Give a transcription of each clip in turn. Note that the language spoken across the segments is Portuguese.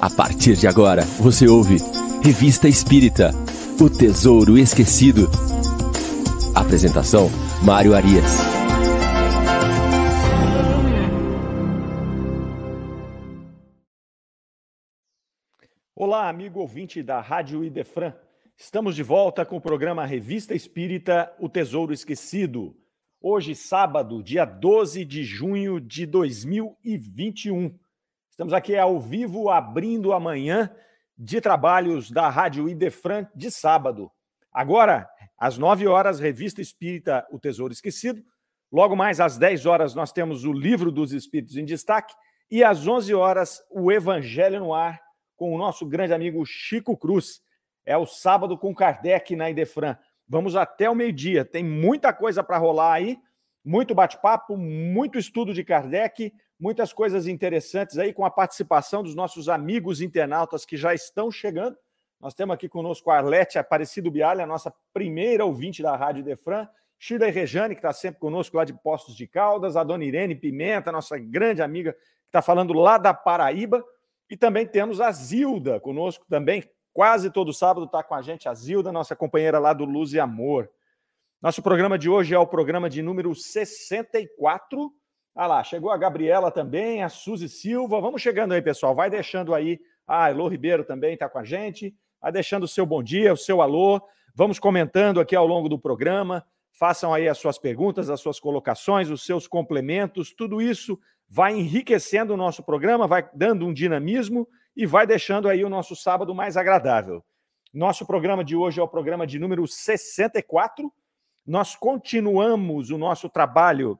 A partir de agora, você ouve Revista Espírita O Tesouro Esquecido. Apresentação: Mário Arias. Olá, amigo ouvinte da Rádio Idefran. Estamos de volta com o programa Revista Espírita O Tesouro Esquecido. Hoje, sábado, dia 12 de junho de 2021. Estamos aqui ao vivo, abrindo amanhã de trabalhos da Rádio Idefran de sábado. Agora, às 9 horas, Revista Espírita O Tesouro Esquecido. Logo mais às 10 horas, nós temos o Livro dos Espíritos em Destaque. E às 11 horas, o Evangelho no Ar, com o nosso grande amigo Chico Cruz. É o sábado com Kardec na Idefran. Vamos até o meio-dia. Tem muita coisa para rolar aí, muito bate-papo, muito estudo de Kardec, muitas coisas interessantes aí com a participação dos nossos amigos internautas que já estão chegando. Nós temos aqui conosco a Arlete Aparecido Bialha, a nossa primeira ouvinte da Rádio Defran, Shida Rejane, que está sempre conosco lá de Postos de Caldas, a dona Irene Pimenta, nossa grande amiga, que está falando lá da Paraíba, e também temos a Zilda conosco também, quase todo sábado está com a gente, a Zilda, nossa companheira lá do Luz e Amor. Nosso programa de hoje é o programa de número 64, ah lá, chegou a Gabriela também, a Suzy Silva. Vamos chegando aí, pessoal. Vai deixando aí. Ah, Elô Ribeiro também está com a gente. Vai deixando o seu bom dia, o seu alô. Vamos comentando aqui ao longo do programa. Façam aí as suas perguntas, as suas colocações, os seus complementos. Tudo isso vai enriquecendo o nosso programa, vai dando um dinamismo e vai deixando aí o nosso sábado mais agradável. Nosso programa de hoje é o programa de número 64. Nós continuamos o nosso trabalho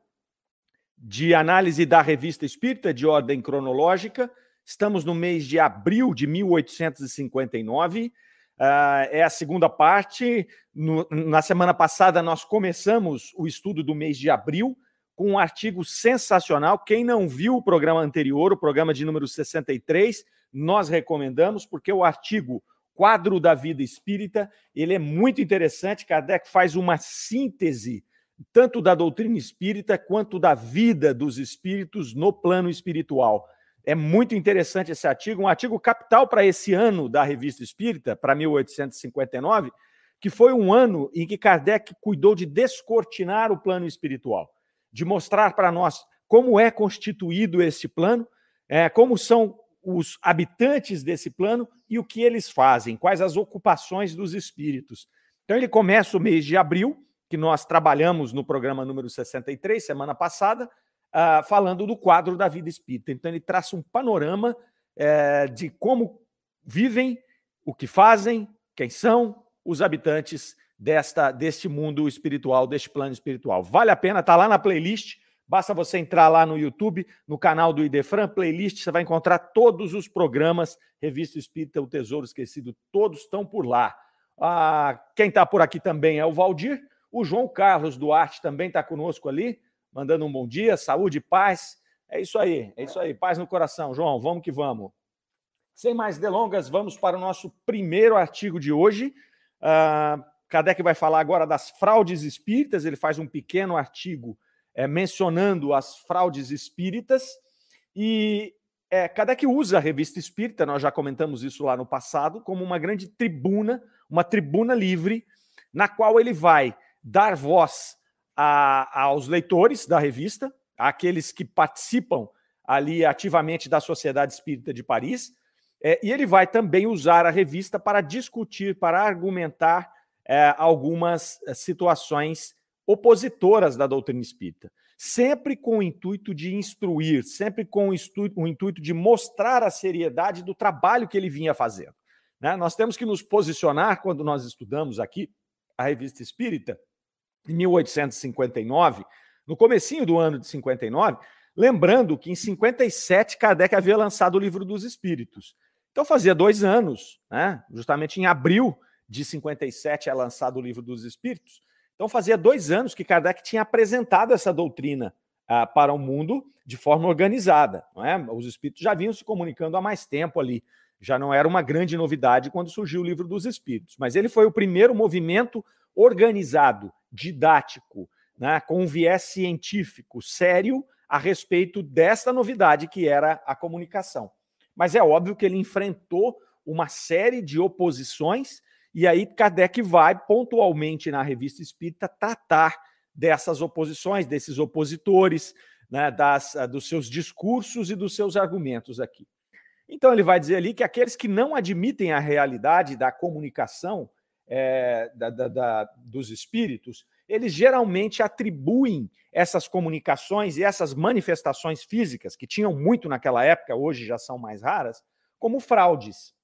de análise da Revista Espírita de ordem cronológica. Estamos no mês de abril de 1859. Uh, ah, é a segunda parte. No, na semana passada, nós começamos o estudo do mês de abril com um artigo sensacional. Quem não viu o programa anterior, o programa de número 63, nós recomendamos, porque o artigo Quadro da Vida Espírita ele é muito interessante. Kardec faz uma síntese tanto da doutrina espírita quanto da vida dos espíritos no plano espiritual. É muito interessante esse artigo, um artigo capital para esse ano da Revista Espírita, para 1859, que foi um ano em que Kardec cuidou de descortinar o plano espiritual, de mostrar para nós como é constituído esse plano, é, como são os habitantes desse plano e o que eles fazem, quais as ocupações dos espíritos. Então, ele começa o mês de abril que nós trabalhamos no programa número 63, semana passada, uh, falando do quadro da vida espírita. Então, ele traça um panorama uh, de como vivem, o que fazem, quem são os habitantes desta, deste mundo espiritual, deste plano espiritual. Vale a pena, está lá na playlist. Basta você entrar lá no YouTube, no canal do Idefran, playlist, você vai encontrar todos os programas, Revista Espírita, O Tesouro Esquecido, todos estão por lá. Ah, quem está por aqui também é o Valdir, o João Carlos Duarte também está conosco ali, mandando um bom dia, saúde, paz. É isso aí, é isso aí. Paz no coração, João. Vamos que vamos. Sem mais delongas, vamos para o nosso primeiro artigo de hoje. Uh, Kardec vai falar agora das fraudes espíritas. Ele faz um pequeno artigo é, mencionando as fraudes espíritas. E é, Kardec usa a revista espírita, nós já comentamos isso lá no passado, como uma grande tribuna, uma tribuna livre, na qual ele vai dar voz a, aos leitores da revista, àqueles que participam ali ativamente da Sociedade Espírita de Paris, é, e ele vai também usar a revista para discutir, para argumentar é, algumas é, situações opositoras da doutrina espírita, sempre com o intuito de instruir, sempre com o, o intuito de mostrar a seriedade do trabalho que ele vinha fazendo. Né? Nós temos que nos posicionar quando nós estudamos aqui a revista espírita em 1859, no comecinho do ano de 59, lembrando que em 57 Kardec havia lançado o Livro dos Espíritos. Então fazia dois anos, né? justamente em abril de 57 é lançado o Livro dos Espíritos. Então fazia dois anos que Kardec tinha apresentado essa doutrina ah, para o mundo de forma organizada. Não é? Os espíritos já vinham se comunicando há mais tempo ali. Já não era uma grande novidade quando surgiu o Livro dos Espíritos. Mas ele foi o primeiro movimento organizado didático, né, com um viés científico sério a respeito desta novidade que era a comunicação. Mas é óbvio que ele enfrentou uma série de oposições, e aí Kardec vai pontualmente na revista espírita tratar dessas oposições, desses opositores, né, das, dos seus discursos e dos seus argumentos aqui. Então, ele vai dizer ali que aqueles que não admitem a realidade da comunicação é, da, da, da, dos espíritos, eles geralmente atribuem essas comunicações e essas manifestações físicas, que tinham muito naquela época, hoje já são mais raras, como fraudes.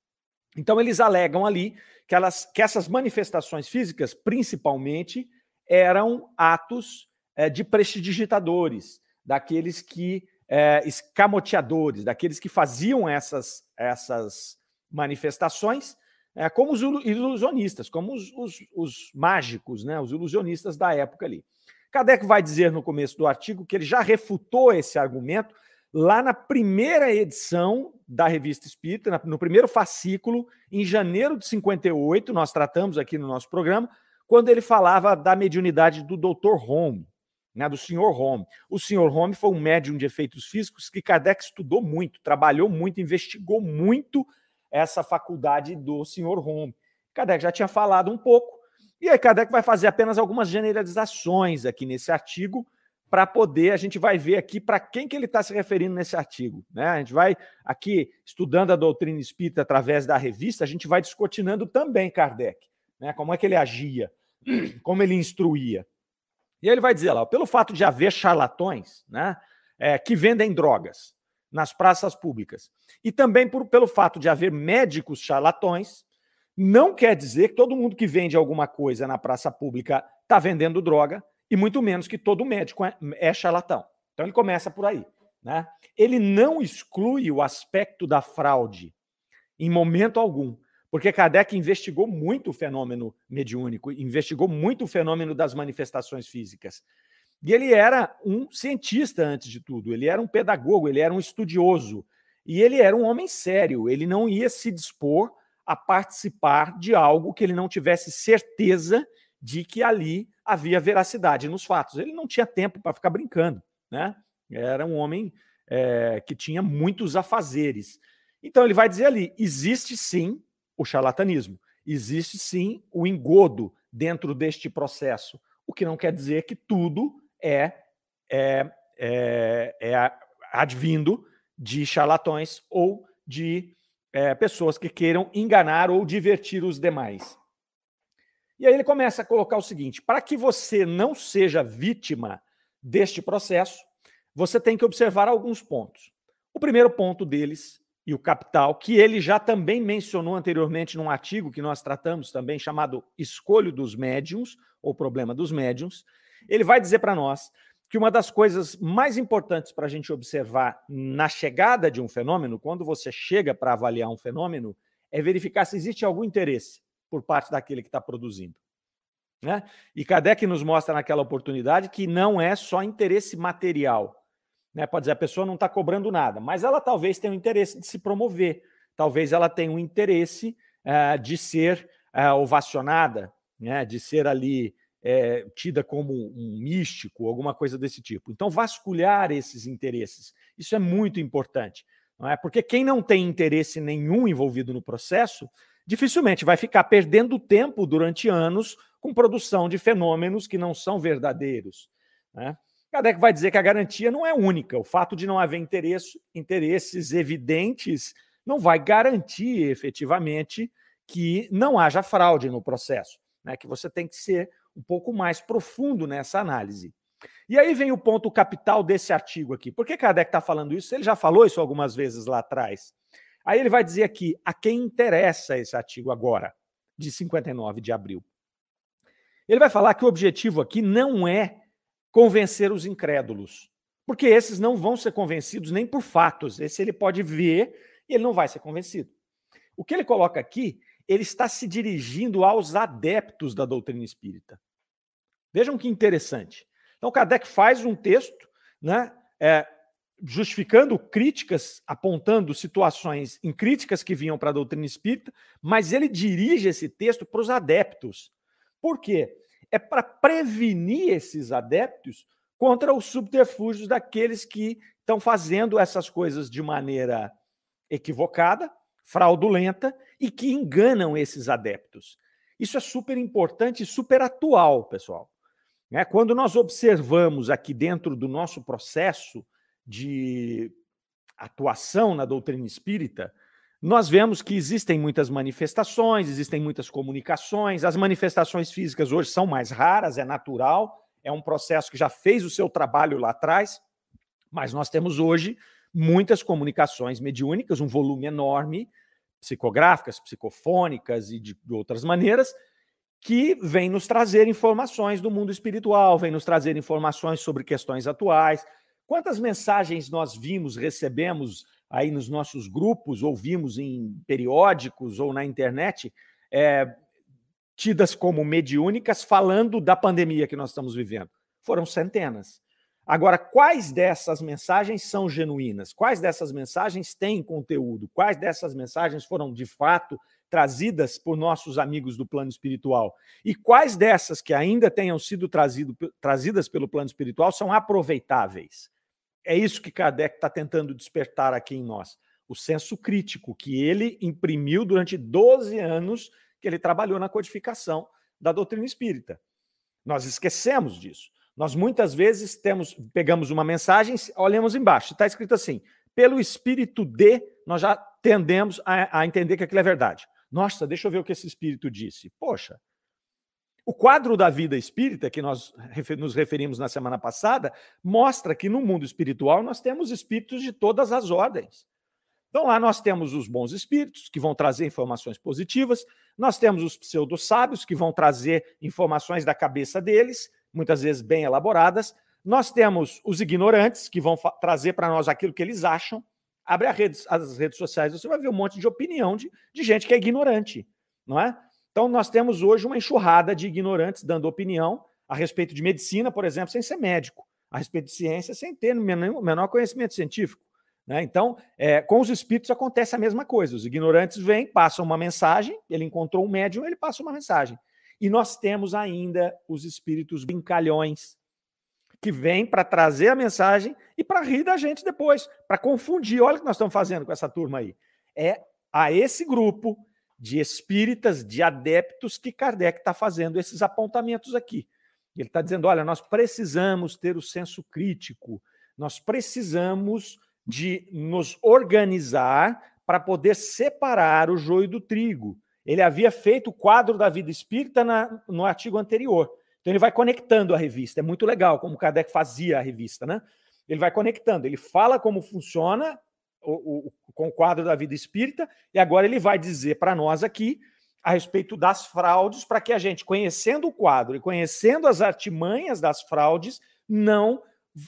Então, eles alegam ali que, elas, que essas manifestações físicas, principalmente, eram atos é, de prestidigitadores, daqueles que é, escamoteadores, daqueles que faziam essas, essas manifestações, é, como os ilusionistas, como os, os, os, mágicos, né, os ilusionistas da época ali. Kardec vai dizer no começo do artigo que ele já refutou esse argumento lá na primeira edição da Revista Espírita, no primeiro fascículo, em janeiro de 58, nós tratamos aqui no nosso programa, quando ele falava da mediunidade do Dr. Home né, do Sr. Home. O Sr. Home foi um médium de efeitos físicos que Kardec estudou muito, trabalhou muito, investigou muito essa faculdade do Sr. Home. Kardec já tinha falado um pouco, e aí Kardec vai fazer apenas algumas generalizações aqui nesse artigo, para poder, a gente vai ver aqui para quem que ele está se referindo nesse artigo. Né? A gente vai aqui, estudando a doutrina espírita através da revista, a gente vai descortinando também Kardec, né? como é que ele agia, como ele instruía. E ele vai dizer lá, pelo fato de haver charlatões né, é, que vendem drogas nas praças públicas, e também por, pelo fato de haver médicos charlatões, não quer dizer que todo mundo que vende alguma coisa na praça pública está vendendo droga, e muito menos que todo médico é, é charlatão. Então ele começa por aí. Né? Ele não exclui o aspecto da fraude em momento algum, porque Kardec investigou muito o fenômeno mediúnico, investigou muito o fenômeno das manifestações físicas. E ele era um cientista antes de tudo, ele era um pedagogo, ele era um estudioso. E ele era um homem sério, ele não ia se dispor a participar de algo que ele não tivesse certeza de que ali havia veracidade nos fatos. Ele não tinha tempo para ficar brincando, né? Era um homem é, que tinha muitos afazeres. Então ele vai dizer ali: existe sim o charlatanismo. Existe sim o engodo dentro deste processo, o que não quer dizer que tudo é, é, é, é advindo de charlatões ou de é, pessoas que queiram enganar ou divertir os demais. E aí ele começa a colocar o seguinte: para que você não seja vítima deste processo, você tem que observar alguns pontos. O primeiro ponto deles e o capital, que ele já também mencionou anteriormente num artigo que nós tratamos também, chamado Escolho dos Médiums, ou Problema dos Médiums. Ele vai dizer para nós que uma das coisas mais importantes para a gente observar na chegada de um fenômeno, quando você chega para avaliar um fenômeno, é verificar se existe algum interesse por parte daquele que está produzindo. Né? E Kardec nos mostra naquela oportunidade que não é só interesse material, né? Pode dizer, a pessoa não está cobrando nada, mas ela talvez tenha um interesse de se promover, talvez ela tenha um interesse uh, de ser uh, ovacionada, né? de ser ali é, tida como um místico, alguma coisa desse tipo. Então, vasculhar esses interesses, isso é muito importante. Não é? Porque quem não tem interesse nenhum envolvido no processo, dificilmente vai ficar perdendo tempo durante anos com produção de fenômenos que não são verdadeiros. Né? Kardec vai dizer que a garantia não é única. O fato de não haver interesse, interesses evidentes não vai garantir efetivamente que não haja fraude no processo. Né? Que você tem que ser um pouco mais profundo nessa análise. E aí vem o ponto capital desse artigo aqui. Por que Kardec está falando isso? Ele já falou isso algumas vezes lá atrás. Aí ele vai dizer aqui a quem interessa esse artigo agora, de 59 de abril. Ele vai falar que o objetivo aqui não é convencer os incrédulos. Porque esses não vão ser convencidos nem por fatos. Esse ele pode ver e ele não vai ser convencido. O que ele coloca aqui, ele está se dirigindo aos adeptos da doutrina espírita. Vejam que interessante. Então, Kardec faz um texto, né, é, justificando críticas, apontando situações em críticas que vinham para a doutrina espírita, mas ele dirige esse texto para os adeptos. Por quê? é para prevenir esses adeptos contra os subterfúgios daqueles que estão fazendo essas coisas de maneira equivocada, fraudulenta e que enganam esses adeptos. Isso é super importante e super atual, pessoal. É, quando nós observamos aqui dentro do nosso processo de atuação na doutrina espírita, nós vemos que existem muitas manifestações, existem muitas comunicações. As manifestações físicas hoje são mais raras, é natural, é um processo que já fez o seu trabalho lá atrás, mas nós temos hoje muitas comunicações mediúnicas, um volume enorme, psicográficas, psicofônicas e de outras maneiras, que vem nos trazer informações do mundo espiritual, vem nos trazer informações sobre questões atuais. Quantas mensagens nós vimos, recebemos aí nos nossos grupos, ouvimos em periódicos ou na internet, é, tidas como mediúnicas, falando da pandemia que nós estamos vivendo? Foram centenas. Agora, quais dessas mensagens são genuínas? Quais dessas mensagens têm conteúdo? Quais dessas mensagens foram de fato trazidas por nossos amigos do plano espiritual? E quais dessas que ainda tenham sido trazido, trazidas pelo plano espiritual são aproveitáveis? É isso que Kardec está tentando despertar aqui em nós. O senso crítico que ele imprimiu durante 12 anos que ele trabalhou na codificação da doutrina espírita. Nós esquecemos disso. Nós muitas vezes temos, pegamos uma mensagem, olhamos embaixo, está escrito assim: pelo espírito de, nós já tendemos a, a entender que aquilo é verdade. Nossa, deixa eu ver o que esse espírito disse. Poxa, o quadro da vida espírita, que nós nos referimos na semana passada, mostra que no mundo espiritual nós temos espíritos de todas as ordens. Então lá nós temos os bons espíritos, que vão trazer informações positivas, nós temos os pseudo-sábios, que vão trazer informações da cabeça deles, muitas vezes bem elaboradas. Nós temos os ignorantes, que vão trazer para nós aquilo que eles acham. Abre rede, as redes sociais, você vai ver um monte de opinião de, de gente que é ignorante, não é? Então, nós temos hoje uma enxurrada de ignorantes dando opinião a respeito de medicina, por exemplo, sem ser médico, a respeito de ciência, sem ter o menor conhecimento científico. Né? Então, é, com os espíritos acontece a mesma coisa. Os ignorantes vêm, passam uma mensagem, ele encontrou um médium, ele passa uma mensagem. E nós temos ainda os espíritos brincalhões, que vêm para trazer a mensagem e para rir da gente depois, para confundir. Olha o que nós estamos fazendo com essa turma aí. É a esse grupo de espíritas, de adeptos, que Kardec está fazendo esses apontamentos aqui. Ele está dizendo: olha, nós precisamos ter o senso crítico, nós precisamos de nos organizar para poder separar o joio do trigo. Ele havia feito o quadro da vida espírita na, no artigo anterior. Então ele vai conectando a revista. É muito legal como Kardec fazia a revista, né? Ele vai conectando, ele fala como funciona o, o, com o quadro da vida espírita, e agora ele vai dizer para nós aqui a respeito das fraudes, para que a gente, conhecendo o quadro e conhecendo as artimanhas das fraudes, não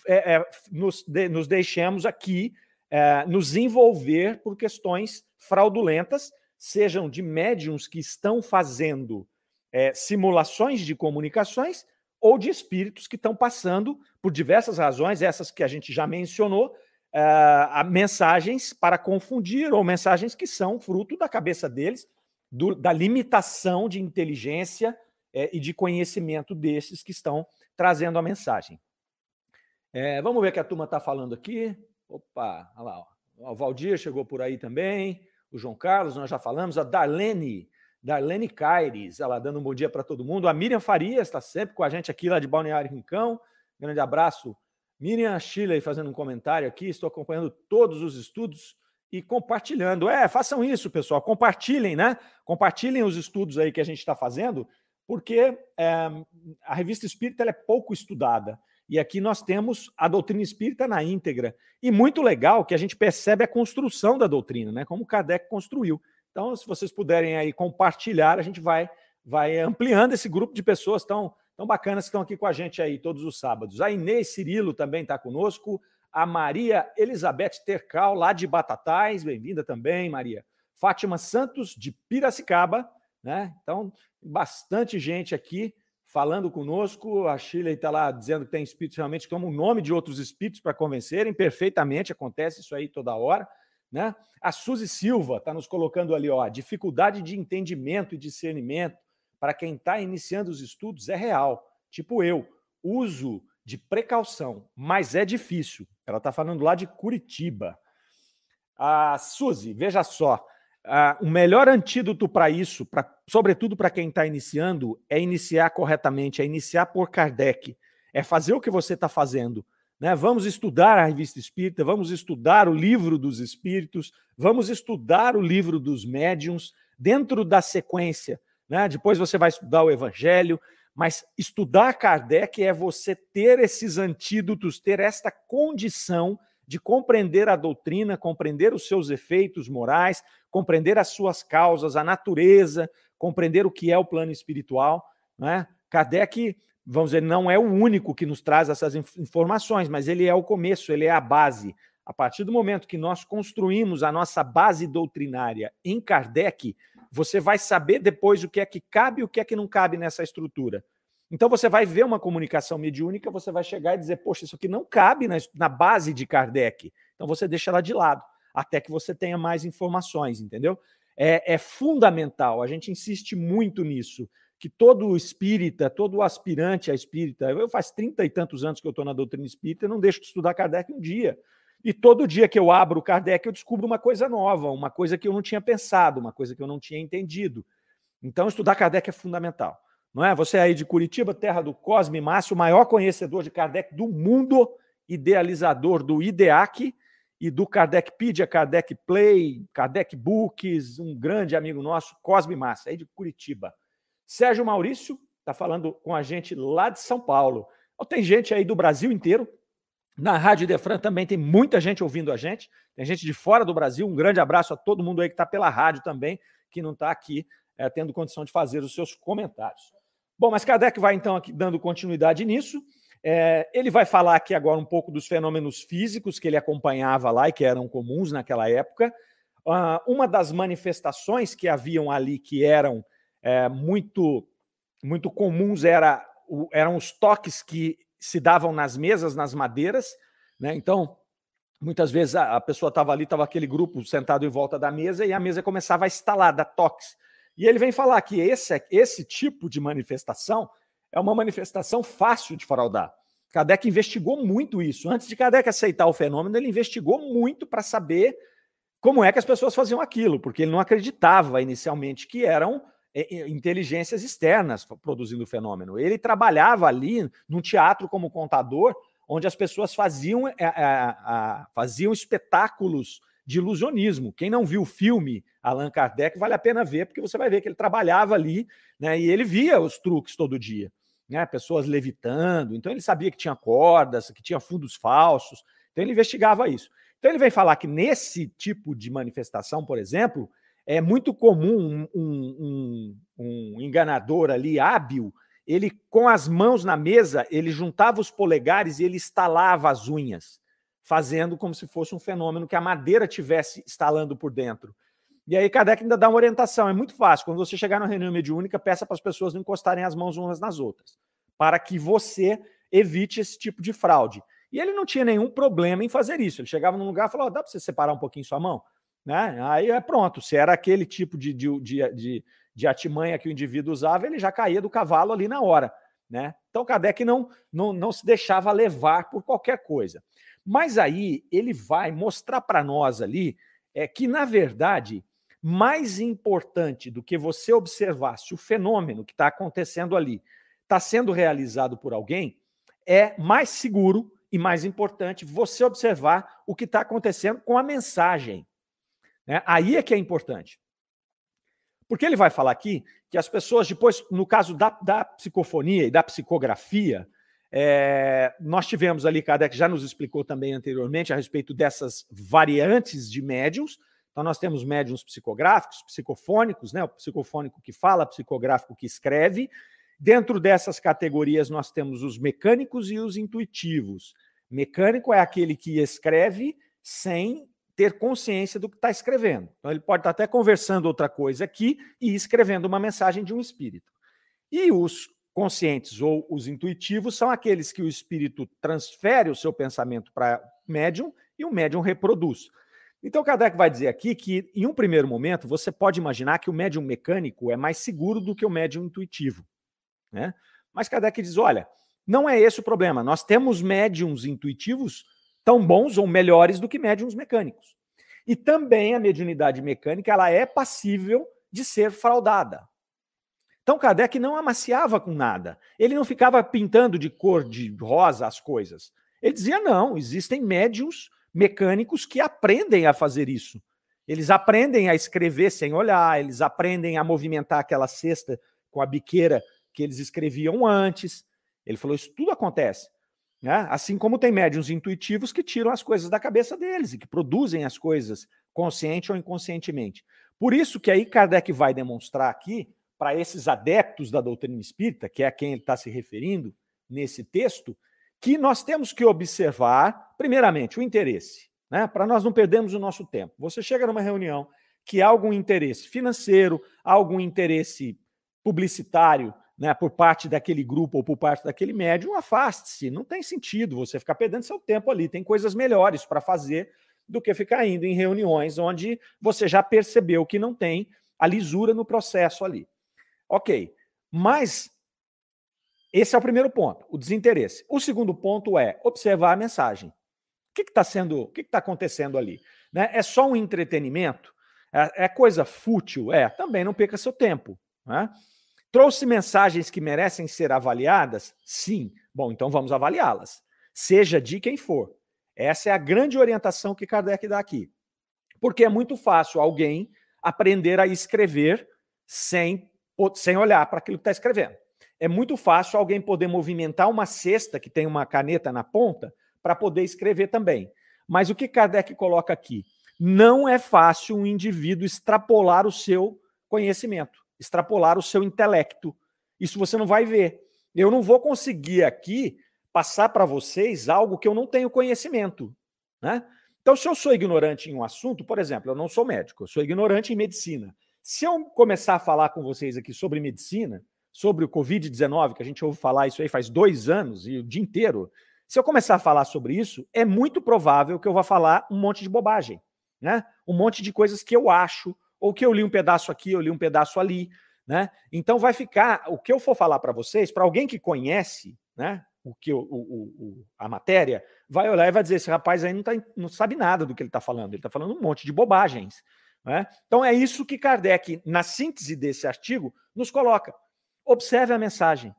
é, é, nos, de, nos deixemos aqui é, nos envolver por questões fraudulentas, sejam de médiums que estão fazendo é, simulações de comunicações ou de espíritos que estão passando, por diversas razões, essas que a gente já mencionou, uh, mensagens para confundir ou mensagens que são fruto da cabeça deles, do, da limitação de inteligência é, e de conhecimento desses que estão trazendo a mensagem. É, vamos ver o que a turma está falando aqui. Opa, olha lá. Ó. O Valdir chegou por aí também o João Carlos, nós já falamos, a Darlene, Darlene Caires, ela dando um bom dia para todo mundo. A Miriam Farias está sempre com a gente aqui lá de Balneário Rincão. Grande abraço. Miriam Chile fazendo um comentário aqui. Estou acompanhando todos os estudos e compartilhando. É, façam isso, pessoal. Compartilhem, né? Compartilhem os estudos aí que a gente está fazendo, porque é, a revista Espírita é pouco estudada. E aqui nós temos a doutrina espírita na íntegra. E muito legal que a gente percebe a construção da doutrina, né? Como Kardec construiu. Então, se vocês puderem aí compartilhar, a gente vai, vai ampliando esse grupo de pessoas tão, tão bacanas que estão aqui com a gente aí todos os sábados. A Inês Cirilo também está conosco. A Maria Elizabeth Tercal, lá de Batatais, bem-vinda também, Maria. Fátima Santos, de Piracicaba, né? Então, bastante gente aqui falando conosco. A Shirley está lá dizendo que tem espíritos realmente tomam o nome de outros espíritos para convencerem. Perfeitamente, acontece isso aí toda hora. Né? A Suzy Silva está nos colocando ali, ó, dificuldade de entendimento e discernimento para quem está iniciando os estudos é real. Tipo eu, uso de precaução, mas é difícil. Ela está falando lá de Curitiba. Ah, Suzy, veja só. O melhor antídoto para isso, pra, sobretudo para quem está iniciando, é iniciar corretamente, é iniciar por Kardec. É fazer o que você está fazendo. Né? Vamos estudar a revista espírita, vamos estudar o livro dos espíritos, vamos estudar o livro dos médiums, dentro da sequência. Né? Depois você vai estudar o evangelho, mas estudar Kardec é você ter esses antídotos, ter esta condição de compreender a doutrina, compreender os seus efeitos morais, compreender as suas causas, a natureza, compreender o que é o plano espiritual. Né? Kardec, vamos dizer, não é o único que nos traz essas informações, mas ele é o começo, ele é a base. A partir do momento que nós construímos a nossa base doutrinária em Kardec, você vai saber depois o que é que cabe e o que é que não cabe nessa estrutura. Então você vai ver uma comunicação mediúnica, você vai chegar e dizer, poxa, isso aqui não cabe na, na base de Kardec. Então você deixa ela de lado, até que você tenha mais informações, entendeu? É, é fundamental, a gente insiste muito nisso, que todo espírita, todo aspirante a espírita, eu faz trinta e tantos anos que eu estou na doutrina espírita, eu não deixo de estudar Kardec um dia. E todo dia que eu abro o Kardec, eu descubro uma coisa nova, uma coisa que eu não tinha pensado, uma coisa que eu não tinha entendido. Então, estudar Kardec é fundamental. Não é? Você aí de Curitiba, terra do Cosme Márcio, maior conhecedor de Kardec do mundo, idealizador do IDEAC e do Kardecpedia, Kardec Play, Kardec Books, um grande amigo nosso, Cosme Márcio, aí de Curitiba. Sérgio Maurício está falando com a gente lá de São Paulo. Tem gente aí do Brasil inteiro, na Rádio Defran também tem muita gente ouvindo a gente, tem gente de fora do Brasil. Um grande abraço a todo mundo aí que está pela rádio também, que não está aqui é, tendo condição de fazer os seus comentários. Bom, mas Kardec vai então aqui dando continuidade nisso. É, ele vai falar aqui agora um pouco dos fenômenos físicos que ele acompanhava lá e que eram comuns naquela época. Uh, uma das manifestações que haviam ali que eram é, muito, muito comuns era, o, eram os toques que se davam nas mesas, nas madeiras, né? Então, muitas vezes a, a pessoa estava ali, estava aquele grupo sentado em volta da mesa e a mesa começava a estalar, dar toques. E ele vem falar que esse, esse tipo de manifestação é uma manifestação fácil de fraudar. Kardec investigou muito isso. Antes de Kardec aceitar o fenômeno, ele investigou muito para saber como é que as pessoas faziam aquilo, porque ele não acreditava inicialmente que eram inteligências externas produzindo o fenômeno. Ele trabalhava ali num teatro como contador, onde as pessoas faziam, é, é, faziam espetáculos de ilusionismo. Quem não viu o filme Allan Kardec, vale a pena ver, porque você vai ver que ele trabalhava ali né, e ele via os truques todo dia. Né, pessoas levitando, então ele sabia que tinha cordas, que tinha fundos falsos, então ele investigava isso. Então ele vem falar que nesse tipo de manifestação, por exemplo, é muito comum um, um, um, enganador ali hábil, ele com as mãos na mesa, ele juntava os polegares e ele estalava as unhas, fazendo como se fosse um fenômeno que a madeira tivesse estalando por dentro. E aí Kardec ainda dá uma orientação, é muito fácil. Quando você chegar na reunião mediúnica, peça para as pessoas não encostarem as mãos umas nas outras, para que você evite esse tipo de fraude. E ele não tinha nenhum problema em fazer isso. Ele chegava num lugar e falou: oh, dá para você separar um pouquinho sua mão? Né? Aí é pronto. Se era aquele tipo de, de, de, de, de atimanha que o indivíduo usava, ele já caía do cavalo ali na hora. Né? Então Kardec não, não, não se deixava levar por qualquer coisa. Mas aí ele vai mostrar para nós ali é que, na verdade, mais importante do que você observar se o fenômeno que está acontecendo ali está sendo realizado por alguém, é mais seguro e mais importante você observar o que está acontecendo com a mensagem. Né? Aí é que é importante. Porque ele vai falar aqui que as pessoas, depois, no caso da, da psicofonia e da psicografia, é, nós tivemos ali, Kardec já nos explicou também anteriormente a respeito dessas variantes de médiums. Então, nós temos médiums psicográficos, psicofônicos, né? o psicofônico que fala, o psicográfico que escreve. Dentro dessas categorias, nós temos os mecânicos e os intuitivos. Mecânico é aquele que escreve sem ter consciência do que está escrevendo. Então, ele pode estar até conversando outra coisa aqui e escrevendo uma mensagem de um espírito. E os conscientes ou os intuitivos são aqueles que o espírito transfere o seu pensamento para médium e o médium reproduz. Então, Kardec vai dizer aqui que, em um primeiro momento, você pode imaginar que o médium mecânico é mais seguro do que o médium intuitivo. Né? Mas Kardec diz: olha, não é esse o problema. Nós temos médiums intuitivos tão bons ou melhores do que médiums mecânicos. E também a mediunidade mecânica ela é passível de ser fraudada. Então Kardec não amaciava com nada. Ele não ficava pintando de cor de rosa as coisas. Ele dizia: não, existem médiums mecânicos que aprendem a fazer isso. Eles aprendem a escrever sem olhar, eles aprendem a movimentar aquela cesta com a biqueira que eles escreviam antes. Ele falou: isso tudo acontece. Né? Assim como tem médiums intuitivos que tiram as coisas da cabeça deles e que produzem as coisas consciente ou inconscientemente. Por isso que aí Kardec vai demonstrar aqui, para esses adeptos da doutrina espírita, que é a quem ele está se referindo nesse texto, que nós temos que observar, primeiramente, o interesse, né? para nós não perdermos o nosso tempo. Você chega numa reunião que há algum interesse financeiro, algum interesse publicitário, né, por parte daquele grupo ou por parte daquele médium, afaste-se. Não tem sentido você ficar perdendo seu tempo ali. Tem coisas melhores para fazer do que ficar indo em reuniões onde você já percebeu que não tem a lisura no processo ali. Ok, mas esse é o primeiro ponto, o desinteresse. O segundo ponto é observar a mensagem. O que está sendo, o que está acontecendo ali? Né? É só um entretenimento? É, é coisa fútil? É, também não perca seu tempo. Né? Trouxe mensagens que merecem ser avaliadas? Sim. Bom, então vamos avaliá-las. Seja de quem for. Essa é a grande orientação que Kardec dá aqui. Porque é muito fácil alguém aprender a escrever sem, sem olhar para aquilo que está escrevendo. É muito fácil alguém poder movimentar uma cesta que tem uma caneta na ponta para poder escrever também. Mas o que Kardec coloca aqui? Não é fácil um indivíduo extrapolar o seu conhecimento extrapolar o seu intelecto. Isso você não vai ver. Eu não vou conseguir aqui passar para vocês algo que eu não tenho conhecimento. Né? Então, se eu sou ignorante em um assunto, por exemplo, eu não sou médico, eu sou ignorante em medicina. Se eu começar a falar com vocês aqui sobre medicina, sobre o Covid-19, que a gente ouve falar isso aí faz dois anos e o dia inteiro, se eu começar a falar sobre isso, é muito provável que eu vá falar um monte de bobagem, né? Um monte de coisas que eu acho, ou que eu li um pedaço aqui, eu li um pedaço ali, né? Então vai ficar, o que eu for falar para vocês, para alguém que conhece, né, o que o, o, o, a matéria, vai olhar e vai dizer: esse rapaz aí não, tá, não sabe nada do que ele está falando, ele está falando um monte de bobagens. Né? Então é isso que Kardec, na síntese desse artigo, nos coloca. Observe a mensagem.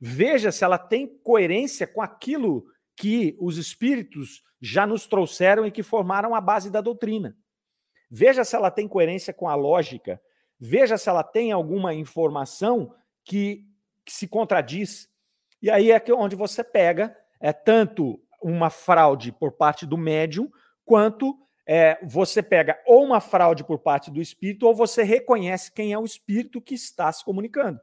Veja se ela tem coerência com aquilo que os espíritos já nos trouxeram e que formaram a base da doutrina. Veja se ela tem coerência com a lógica. Veja se ela tem alguma informação que, que se contradiz. E aí é onde você pega é tanto uma fraude por parte do médium, quanto é, você pega ou uma fraude por parte do espírito, ou você reconhece quem é o espírito que está se comunicando.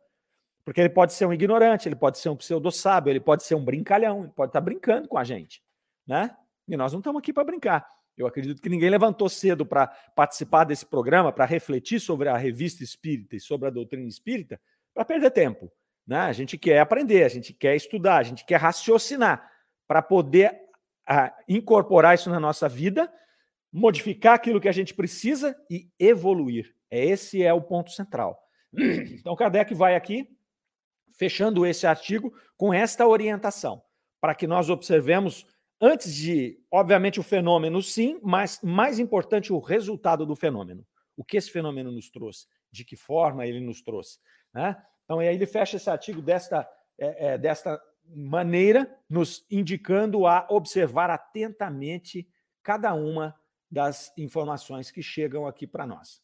Porque ele pode ser um ignorante, ele pode ser um pseudo-sábio, ele pode ser um brincalhão, ele pode estar brincando com a gente. Né? E nós não estamos aqui para brincar. Eu acredito que ninguém levantou cedo para participar desse programa, para refletir sobre a revista espírita e sobre a doutrina espírita, para perder tempo. Né? A gente quer aprender, a gente quer estudar, a gente quer raciocinar para poder a, ah, incorporar isso na nossa vida, modificar aquilo que a gente precisa e evoluir. Esse é o ponto central. Então, Kardec vai aqui, fechando esse artigo, com esta orientação, para que nós observemos antes de, obviamente, o fenômeno, sim, mas mais importante o resultado do fenômeno. O que esse fenômeno nos trouxe? De que forma ele nos trouxe? Né? Então, aí ele fecha esse artigo desta, é, é, desta maneira, nos indicando a observar atentamente cada uma das informações que chegam aqui para nós.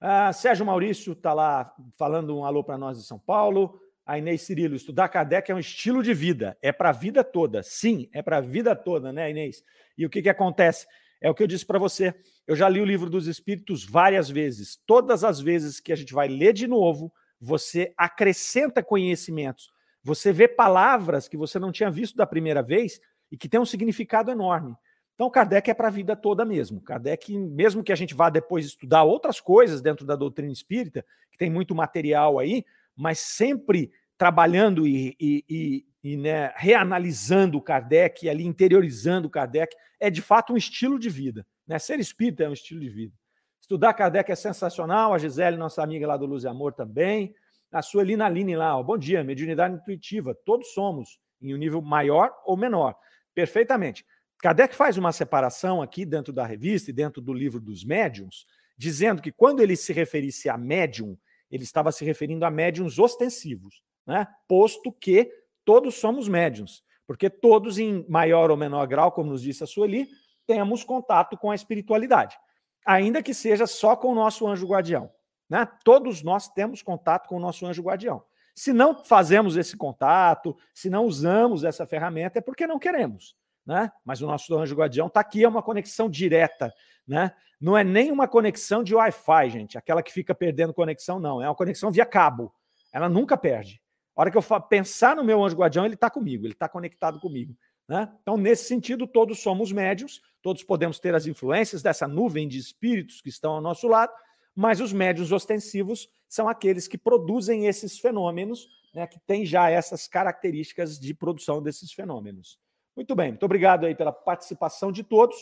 Ah, Sérgio Maurício está lá falando um alô para nós de São Paulo. A Inês Cirilo, estudar Kardec é um estilo de vida, é para a vida toda. Sim, é para a vida toda, né, Inês? E o que, que acontece? É o que eu disse para você. Eu já li o livro dos Espíritos várias vezes. Todas as vezes que a gente vai ler de novo, você acrescenta conhecimentos. Você vê palavras que você não tinha visto da primeira vez e que tem um significado enorme. Então, Kardec é para a vida toda mesmo. Kardec, mesmo que a gente vá depois estudar outras coisas dentro da doutrina espírita, que tem muito material aí, mas sempre trabalhando e, e, e, e né, reanalisando o Kardec, ali interiorizando o Kardec, é de fato um estilo de vida. Né? Ser espírita é um estilo de vida. Estudar Kardec é sensacional, a Gisele, nossa amiga lá do Luz e Amor também, a Suelina Aline lá, ó, bom dia, mediunidade intuitiva, todos somos, em um nível maior ou menor, perfeitamente. Kardec faz uma separação aqui dentro da revista e dentro do livro dos médiums, dizendo que quando ele se referisse a médium, ele estava se referindo a médiums ostensivos, né? posto que todos somos médiums, porque todos, em maior ou menor grau, como nos disse a Sueli, temos contato com a espiritualidade, ainda que seja só com o nosso anjo guardião. Né? Todos nós temos contato com o nosso anjo guardião. Se não fazemos esse contato, se não usamos essa ferramenta, é porque não queremos. Né? Mas o nosso anjo guardião está aqui, é uma conexão direta. Né? Não é nem uma conexão de Wi-Fi, gente, aquela que fica perdendo conexão, não. É uma conexão via cabo. Ela nunca perde. A hora que eu pensar no meu anjo guardião, ele está comigo, ele está conectado comigo. Né? Então, nesse sentido, todos somos médios, todos podemos ter as influências dessa nuvem de espíritos que estão ao nosso lado, mas os médios ostensivos são aqueles que produzem esses fenômenos, né, que têm já essas características de produção desses fenômenos. Muito bem, muito obrigado aí pela participação de todos.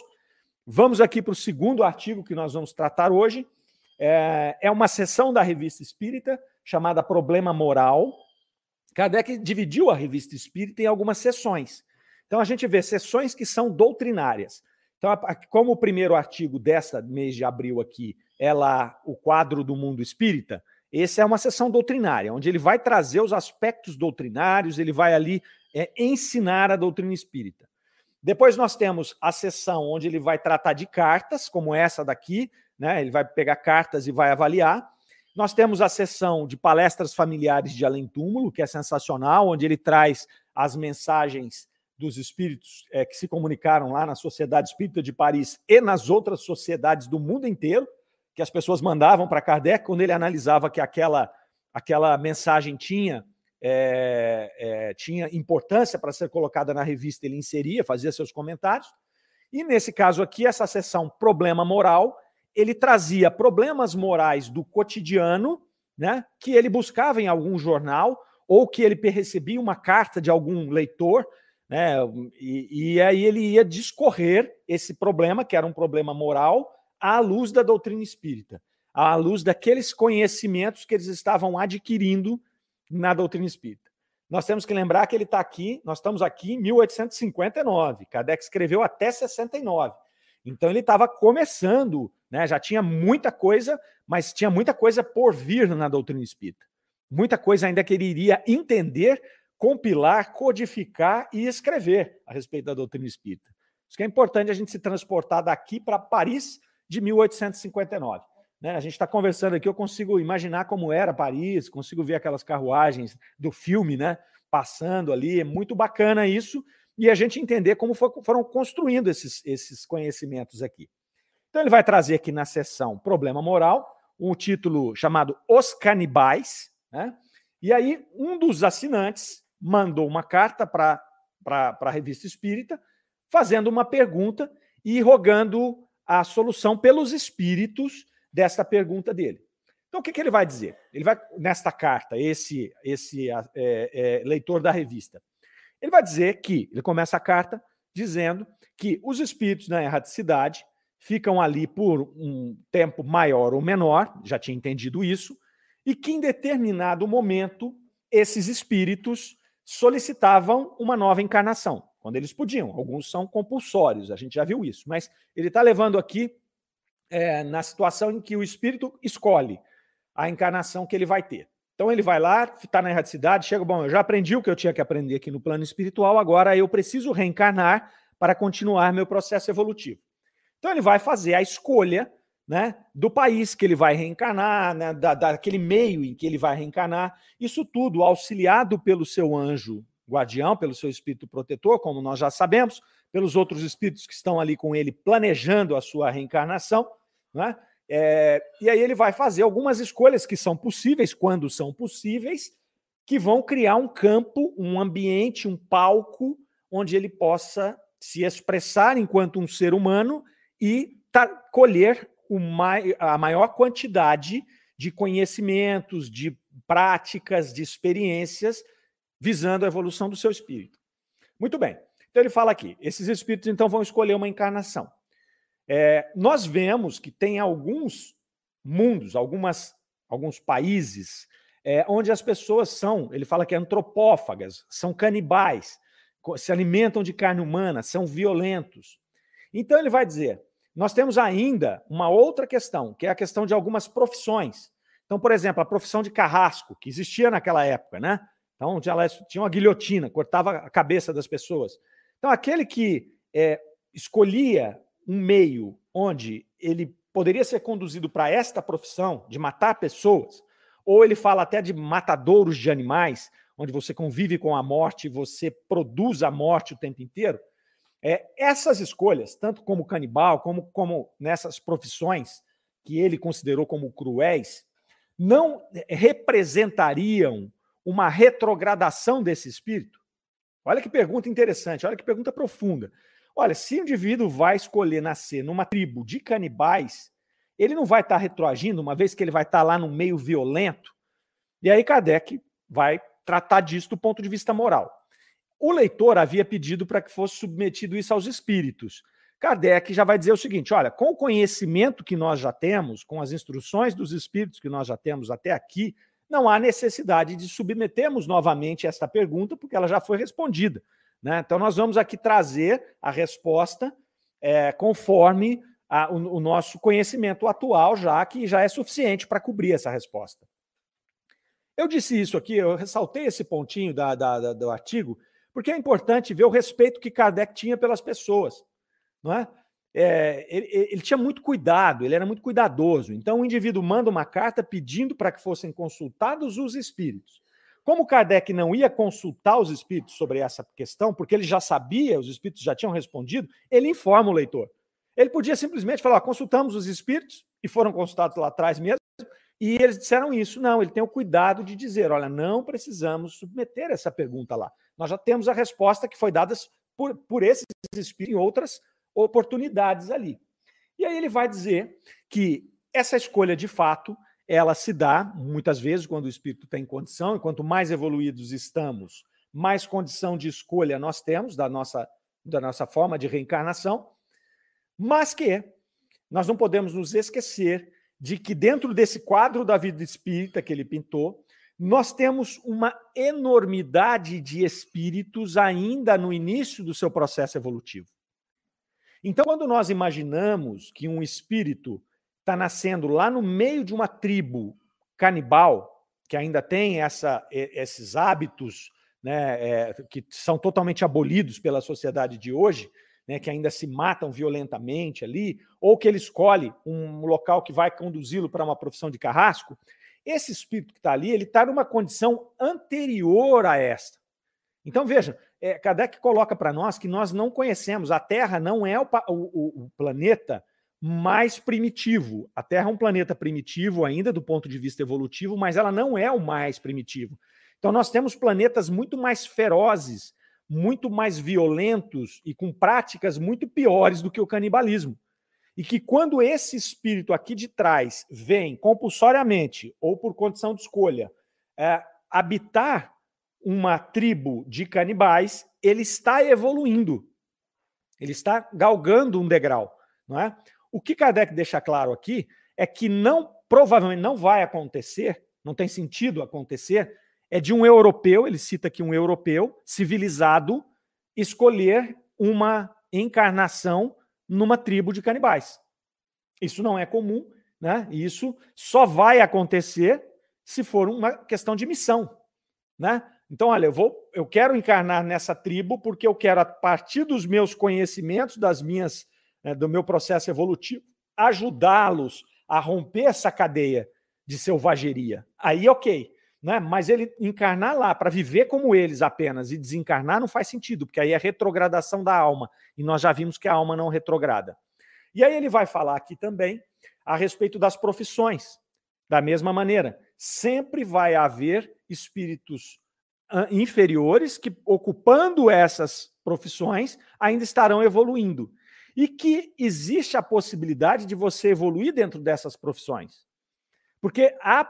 Vamos aqui para o segundo artigo que nós vamos tratar hoje. É, é uma sessão da Revista Espírita chamada Problema Moral. Kardec dividiu a Revista Espírita em algumas sessões. Então a gente vê sessões que são doutrinárias. Então, como o primeiro artigo desta mês de abril aqui é lá o quadro do mundo espírita, essa é uma sessão doutrinária, onde ele vai trazer os aspectos doutrinários, ele vai ali é, ensinar a doutrina espírita. Depois nós temos a sessão onde ele vai tratar de cartas, como essa daqui, né? Ele vai pegar cartas e vai avaliar. Nós temos a sessão de palestras familiares de além túmulo, que é sensacional, onde ele traz as mensagens dos espíritos é, que se comunicaram lá na Sociedade Espírita de Paris e nas outras sociedades do mundo inteiro que as pessoas mandavam para Kardec, quando ele analisava que aquela, aquela mensagem tinha, é, é, tinha importância para ser colocada na revista, ele inseria, fazia seus comentários. E nesse caso aqui, essa sessão Problema Moral, ele trazia problemas morais do cotidiano, né, que ele buscava em algum jornal, ou que ele recebia uma carta de algum leitor, né, e, e aí ele ia discorrer esse problema, que era um problema moral, à luz da doutrina espírita, à luz daqueles conhecimentos que eles estavam adquirindo na doutrina espírita. Nós temos que lembrar que ele está aqui, nós estamos aqui em 1859, Kardec escreveu até 69. Então ele estava começando, né, já tinha muita coisa, mas tinha muita coisa por vir na doutrina espírita. Muita coisa ainda que ele iria entender, compilar, codificar e escrever a respeito da doutrina espírita. Isso que é importante a gente se transportar daqui para Paris de 1859. Né? A gente está conversando aqui, eu consigo imaginar como era Paris, consigo ver aquelas carruagens do filme, né? Passando ali, é muito bacana isso, e a gente entender como foram construindo esses, esses conhecimentos aqui. Então, ele vai trazer aqui na sessão Problema Moral, um título chamado Os Canibais, né? E aí, um dos assinantes mandou uma carta para a revista espírita, fazendo uma pergunta e rogando a solução pelos espíritos desta pergunta dele. Então, o que, que ele vai dizer? Ele vai, nesta carta, esse, esse é, é, leitor da revista, ele vai dizer que, ele começa a carta dizendo que os espíritos na erraticidade ficam ali por um tempo maior ou menor, já tinha entendido isso, e que em determinado momento esses espíritos solicitavam uma nova encarnação quando eles podiam. Alguns são compulsórios, a gente já viu isso, mas ele está levando aqui é, na situação em que o espírito escolhe a encarnação que ele vai ter. Então ele vai lá, está na erraticidade, chega, bom, eu já aprendi o que eu tinha que aprender aqui no plano espiritual, agora eu preciso reencarnar para continuar meu processo evolutivo. Então ele vai fazer a escolha né, do país que ele vai reencarnar, né, da, daquele meio em que ele vai reencarnar, isso tudo auxiliado pelo seu anjo guardião, pelo seu espírito protetor, como nós já sabemos, pelos outros espíritos que estão ali com ele planejando a sua reencarnação, né? É, e aí ele vai fazer algumas escolhas que são possíveis, quando são possíveis, que vão criar um campo, um ambiente, um palco onde ele possa se expressar enquanto um ser humano e colher mai, a maior quantidade de conhecimentos, de práticas, de experiências visando a evolução do seu espírito. Muito bem. Então ele fala aqui: esses espíritos então vão escolher uma encarnação. É, nós vemos que tem alguns mundos, algumas, alguns países, é, onde as pessoas são, ele fala que é antropófagas, são canibais. se alimentam de carne humana, são violentos. Então ele vai dizer: nós temos ainda uma outra questão, que é a questão de algumas profissões. Então, por exemplo, a profissão de carrasco, que existia naquela época, né? Então, tinha, uma guilhotina, cortava a cabeça das pessoas. Então, aquele que é, escolhia um meio onde ele poderia ser conduzido para esta profissão de matar pessoas, ou ele fala até de matadouros de animais, onde você convive com a morte, você produz a morte o tempo inteiro. É, essas escolhas, tanto como canibal, como, como nessas profissões que ele considerou como cruéis, não representariam uma retrogradação desse espírito? Olha que pergunta interessante, olha que pergunta profunda. Olha, se o indivíduo vai escolher nascer numa tribo de canibais, ele não vai estar retroagindo, uma vez que ele vai estar lá no meio violento. E aí Kardec vai tratar disso do ponto de vista moral. O leitor havia pedido para que fosse submetido isso aos espíritos. Kardec já vai dizer o seguinte: olha, com o conhecimento que nós já temos, com as instruções dos espíritos que nós já temos até aqui, não há necessidade de submetermos novamente esta pergunta, porque ela já foi respondida. Né? Então, nós vamos aqui trazer a resposta é, conforme a, o, o, nosso conhecimento atual, já que já é suficiente para cobrir essa resposta. Eu disse isso aqui, eu ressaltei esse pontinho da, da, da, do artigo, porque é importante ver o respeito que Kardec tinha pelas pessoas. Não é? É, ele, ele, tinha muito cuidado, ele era muito cuidadoso. Então, o indivíduo manda uma carta pedindo para que fossem consultados os espíritos. Como Kardec não ia consultar os espíritos sobre essa questão, porque ele já sabia, os espíritos já tinham respondido, ele informa o leitor. Ele podia simplesmente falar: consultamos os espíritos, e foram consultados lá atrás mesmo, e eles disseram isso. Não, ele tem o cuidado de dizer: olha, não precisamos submeter essa pergunta lá. Nós já temos a resposta que foi dada por, por esses espíritos em outras oportunidades ali. E aí ele vai dizer que essa escolha, de fato, ela se dá muitas vezes quando o espírito tem condição, e quanto mais evoluídos estamos, mais condição de escolha nós temos da nossa, da nossa forma de reencarnação, mas que nós não podemos nos esquecer de que dentro desse quadro da vida espírita que ele pintou, nós temos uma enormidade de espíritos ainda no início do seu processo evolutivo. Então, quando nós imaginamos que um espírito está nascendo lá no meio de uma tribo canibal, que ainda tem essa, esses hábitos né, é, que são totalmente abolidos pela sociedade de hoje, né, que ainda se matam violentamente ali, ou que ele escolhe um local que vai conduzi-lo para uma profissão de carrasco, esse espírito que está ali, ele está numa condição anterior a esta. Então, veja, é, Kardec coloca para nós que nós não conhecemos. A Terra não é o, o, o, planeta mais primitivo. A Terra é um planeta primitivo ainda do ponto de vista evolutivo, mas ela não é o mais primitivo. Então, nós temos planetas muito mais ferozes, muito mais violentos e com práticas muito piores do que o canibalismo. E que quando esse espírito aqui de trás vem compulsoriamente ou por condição de escolha é, habitar uma tribo de canibais, ele está evoluindo. Ele está galgando um degrau, não é? O que Kardec deixa claro aqui é que não provavelmente não vai acontecer, não tem sentido acontecer, é de um europeu, ele cita aqui um europeu civilizado escolher uma encarnação numa tribo de canibais. Isso não é comum, né? Isso só vai acontecer se for uma questão de missão, né? Então, olha, eu vou, eu quero encarnar nessa tribo porque eu quero, a partir dos meus conhecimentos, das minhas, né, do meu processo evolutivo, ajudá-los a romper essa cadeia de selvageria. Aí, ok. Né? Mas ele encarnar lá para viver como eles apenas e desencarnar não faz sentido, porque aí é retrogradação da alma. E nós já vimos que a alma não retrograda. E aí ele vai falar aqui também a respeito das profissões. Da mesma maneira, sempre vai haver espíritos inferiores que, ocupando essas profissões, ainda estarão evoluindo. E que existe a possibilidade de você evoluir dentro dessas profissões. Porque há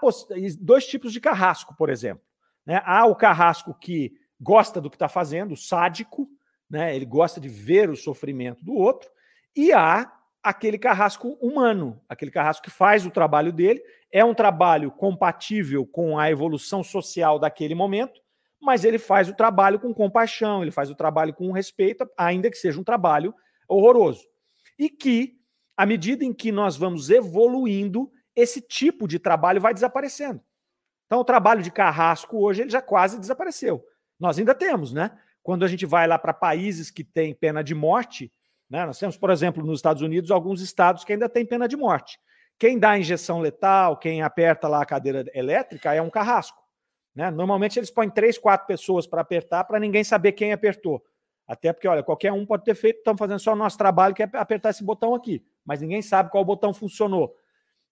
dois tipos de carrasco, por exemplo. Né? Há o carrasco que gosta do que está fazendo, o sádico, né? ele gosta de ver o sofrimento do outro, e há aquele carrasco humano, aquele carrasco que faz o trabalho dele, é um trabalho compatível com a evolução social daquele momento, mas ele faz o trabalho com compaixão, ele faz o trabalho com respeito, ainda que seja um trabalho horroroso. E que, à medida em que nós vamos evoluindo, esse tipo de trabalho vai desaparecendo. Então, o trabalho de carrasco hoje ele já quase desapareceu. Nós ainda temos, né? Quando a gente vai lá para países que têm pena de morte, né? Nós temos, por exemplo, nos Estados Unidos, alguns estados que ainda têm pena de morte. Quem dá injeção letal, quem aperta lá a cadeira elétrica é um carrasco. Né? Normalmente eles põem três, quatro pessoas para apertar para ninguém saber quem apertou. Até porque, olha, qualquer um pode ter feito, estamos fazendo só o nosso trabalho, que é apertar esse botão aqui, mas ninguém sabe qual botão funcionou.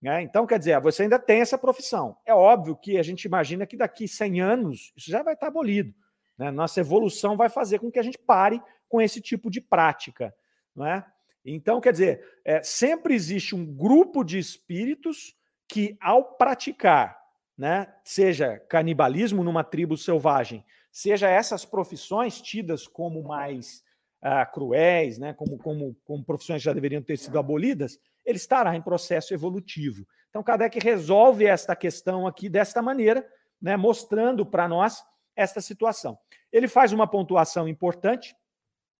Né? Então, quer dizer, você ainda tem essa profissão. É óbvio que a gente imagina que daqui 100 anos isso já vai estar abolido. Né? Nossa evolução vai fazer com que a gente pare com esse tipo de prática. Não é? Então, quer dizer, é, sempre existe um grupo de espíritos que, ao praticar, né, seja canibalismo numa tribo selvagem, seja essas profissões tidas como mais uh, cruéis, né, como, como, como profissões que já deveriam ter sido abolidas, ele estará em processo evolutivo. Então, Kardec resolve esta questão aqui desta maneira, né, mostrando para nós esta situação. Ele faz uma pontuação importante,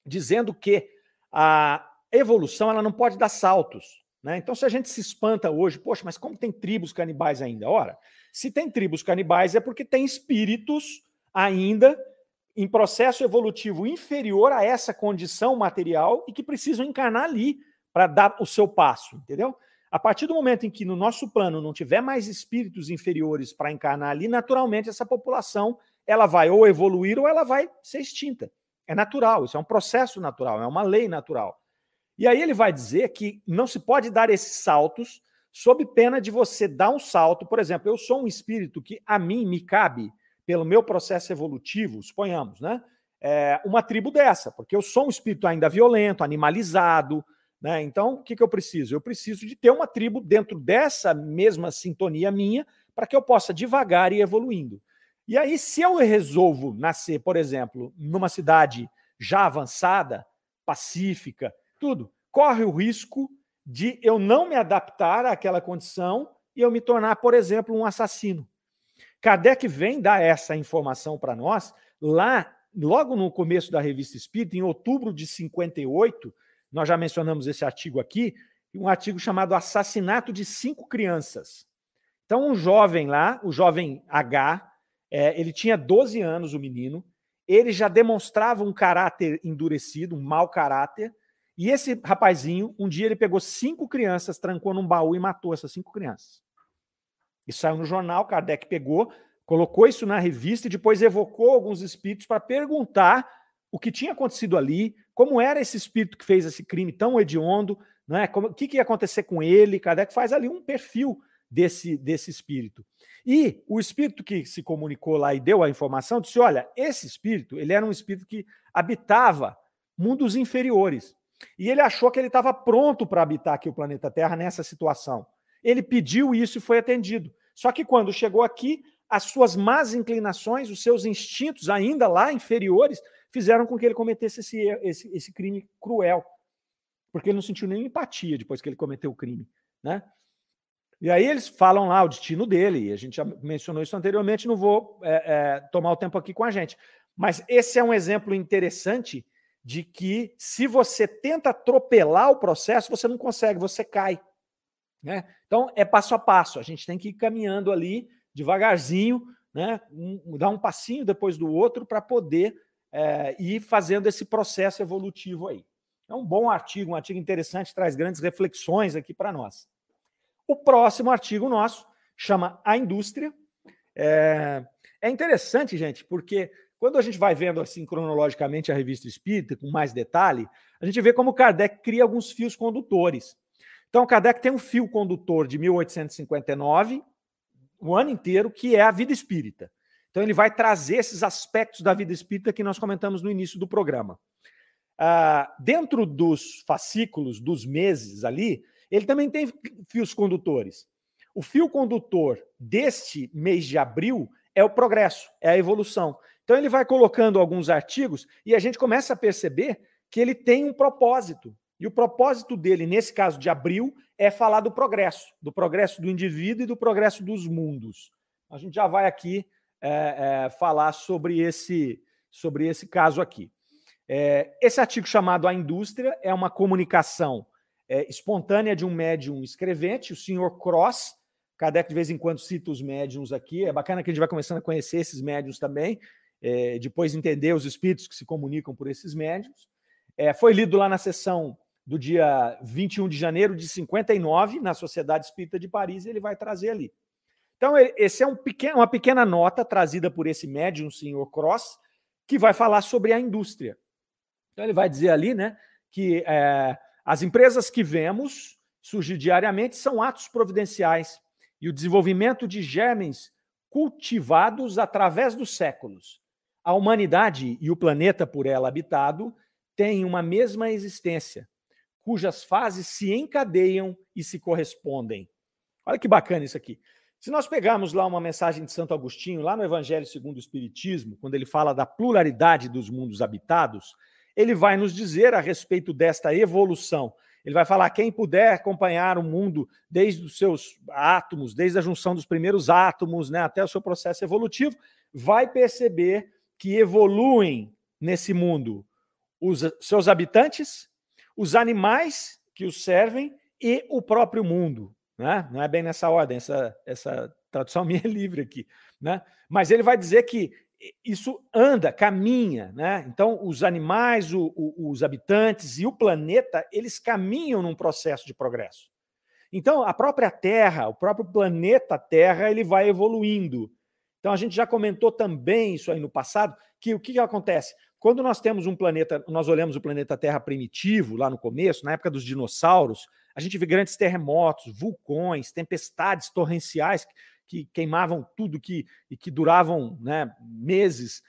dizendo que a evolução ela não pode dar saltos. Né? Então, se a gente se espanta hoje, poxa, mas como tem tribos canibais ainda? Ora, se tem tribos canibais é porque tem espíritos ainda em processo evolutivo inferior a essa condição material e que precisam encarnar ali para dar o seu passo, entendeu? A partir do momento em que no nosso plano não tiver mais espíritos inferiores para encarnar ali, naturalmente essa população ela vai ou evoluir ou ela vai ser extinta. É natural, isso é um processo natural, é uma lei natural. E aí ele vai dizer que não se pode dar esses saltos sob pena de você dar um salto. Por exemplo, eu sou um espírito que a mim me cabe, pelo meu processo evolutivo, suponhamos, né? É uma tribo dessa, porque eu sou um espírito ainda violento, animalizado, né? Então, o que, que eu preciso? Eu preciso de ter uma tribo dentro dessa mesma sintonia minha para que eu possa devagar ir evoluindo. E aí, se eu resolvo nascer, por exemplo, numa cidade já avançada, pacífica, tudo, corre o risco de eu não me adaptar àquela condição e eu me tornar, por exemplo, um assassino. Kardec vem dar essa informação para nós lá, logo no começo da Revista Espírita, em outubro de 58, nós já mencionamos esse artigo aqui, um artigo chamado Assassinato de Cinco Crianças. Então, um jovem lá, o jovem H, é, ele tinha 12 anos, o menino, ele já demonstrava um caráter endurecido, um mau caráter, e esse rapazinho, um dia ele pegou cinco crianças, trancou num baú e matou essas cinco crianças. Isso saiu no jornal, Kardec pegou, colocou isso na revista e depois evocou alguns espíritos para perguntar o que tinha acontecido ali, como era esse espírito que fez esse crime tão hediondo, né? Como, o que, que ia acontecer com ele. Kardec faz ali um perfil desse, desse espírito. E o espírito que se comunicou lá e deu a informação disse: olha, esse espírito ele era um espírito que habitava mundos inferiores. E ele achou que ele estava pronto para habitar aqui o planeta Terra nessa situação. Ele pediu isso e foi atendido. Só que quando chegou aqui, as suas más inclinações, os seus instintos ainda lá inferiores, fizeram com que ele cometesse esse, esse, esse crime cruel. Porque ele não sentiu nenhuma empatia depois que ele cometeu o crime. Né? E aí eles falam lá o destino dele, a gente já mencionou isso anteriormente, não vou é, é, tomar o tempo aqui com a gente. Mas esse é um exemplo interessante de que se você tenta atropelar o processo, você não consegue, você cai. Né? Então, é passo a passo, a gente tem que ir caminhando ali devagarzinho, né? Um, dar um passinho depois do outro para poder é, ir fazendo esse processo evolutivo aí. É um bom artigo, um artigo interessante, traz grandes reflexões aqui para nós. O próximo artigo nosso chama A Indústria. É, é interessante, gente, porque quando a gente vai vendo assim cronologicamente a revista Espírita, com mais detalhe, a gente vê como Kardec cria alguns fios condutores. Então, Kardec tem um fio condutor de 1859, o ano inteiro, que é a vida espírita. Então, ele vai trazer esses aspectos da vida espírita que nós comentamos no início do programa. Ah, dentro dos fascículos, dos meses ali, ele também tem fios condutores. O fio condutor deste mês de abril é o progresso, é a evolução. Então ele vai colocando alguns artigos e a gente começa a perceber que ele tem um propósito. E o propósito dele, nesse caso de abril, é falar do progresso, do progresso do indivíduo e do progresso dos mundos. A gente já vai aqui é, é, falar sobre esse, sobre esse caso aqui. É, esse artigo chamado A Indústria é uma comunicação é, espontânea de um médium escrevente, o senhor Cross. Kardec de vez em quando cita os médiums aqui. É bacana que a gente vai começando a conhecer esses médiums também, é, depois entender os espíritos que se comunicam por esses médiums. É, foi lido lá na sessão do dia 21 de janeiro de 59, na Sociedade Espírita de Paris, e ele vai trazer ali. Então, esse é um pequeno, uma pequena nota trazida por esse médium, o senhor Cross, que vai falar sobre a indústria. Então, ele vai dizer ali né, que é, as empresas que vemos surgir diariamente são atos providenciais e o desenvolvimento de germes cultivados através dos séculos. A humanidade e o planeta por ela habitado têm uma mesma existência, cujas fases se encadeiam e se correspondem. Olha que bacana isso aqui. Se nós pegarmos lá uma mensagem de Santo Agostinho, lá no Evangelho segundo o Espiritismo, quando ele fala da pluralidade dos mundos habitados, ele vai nos dizer a respeito desta evolução. Ele vai falar: quem puder acompanhar o mundo desde os seus átomos, desde a junção dos primeiros átomos né, até o seu processo evolutivo, vai perceber que evoluem nesse mundo os seus habitantes, os animais que os servem e o próprio mundo. Né? Não é bem nessa ordem, essa, essa tradução minha é livre aqui. Né? Mas ele vai dizer que isso anda, caminha. Né? Então, os animais, o, o, os habitantes e o planeta, eles caminham num processo de progresso. Então, a própria Terra, o próprio planeta Terra, ele vai evoluindo. Então, a gente já comentou também isso aí no passado, que o que, que acontece? Quando nós temos um planeta, nós olhamos o planeta Terra primitivo, lá no começo, na época dos dinossauros, a gente vê grandes terremotos, vulcões, tempestades torrenciais que queimavam tudo que, e que duravam né, meses.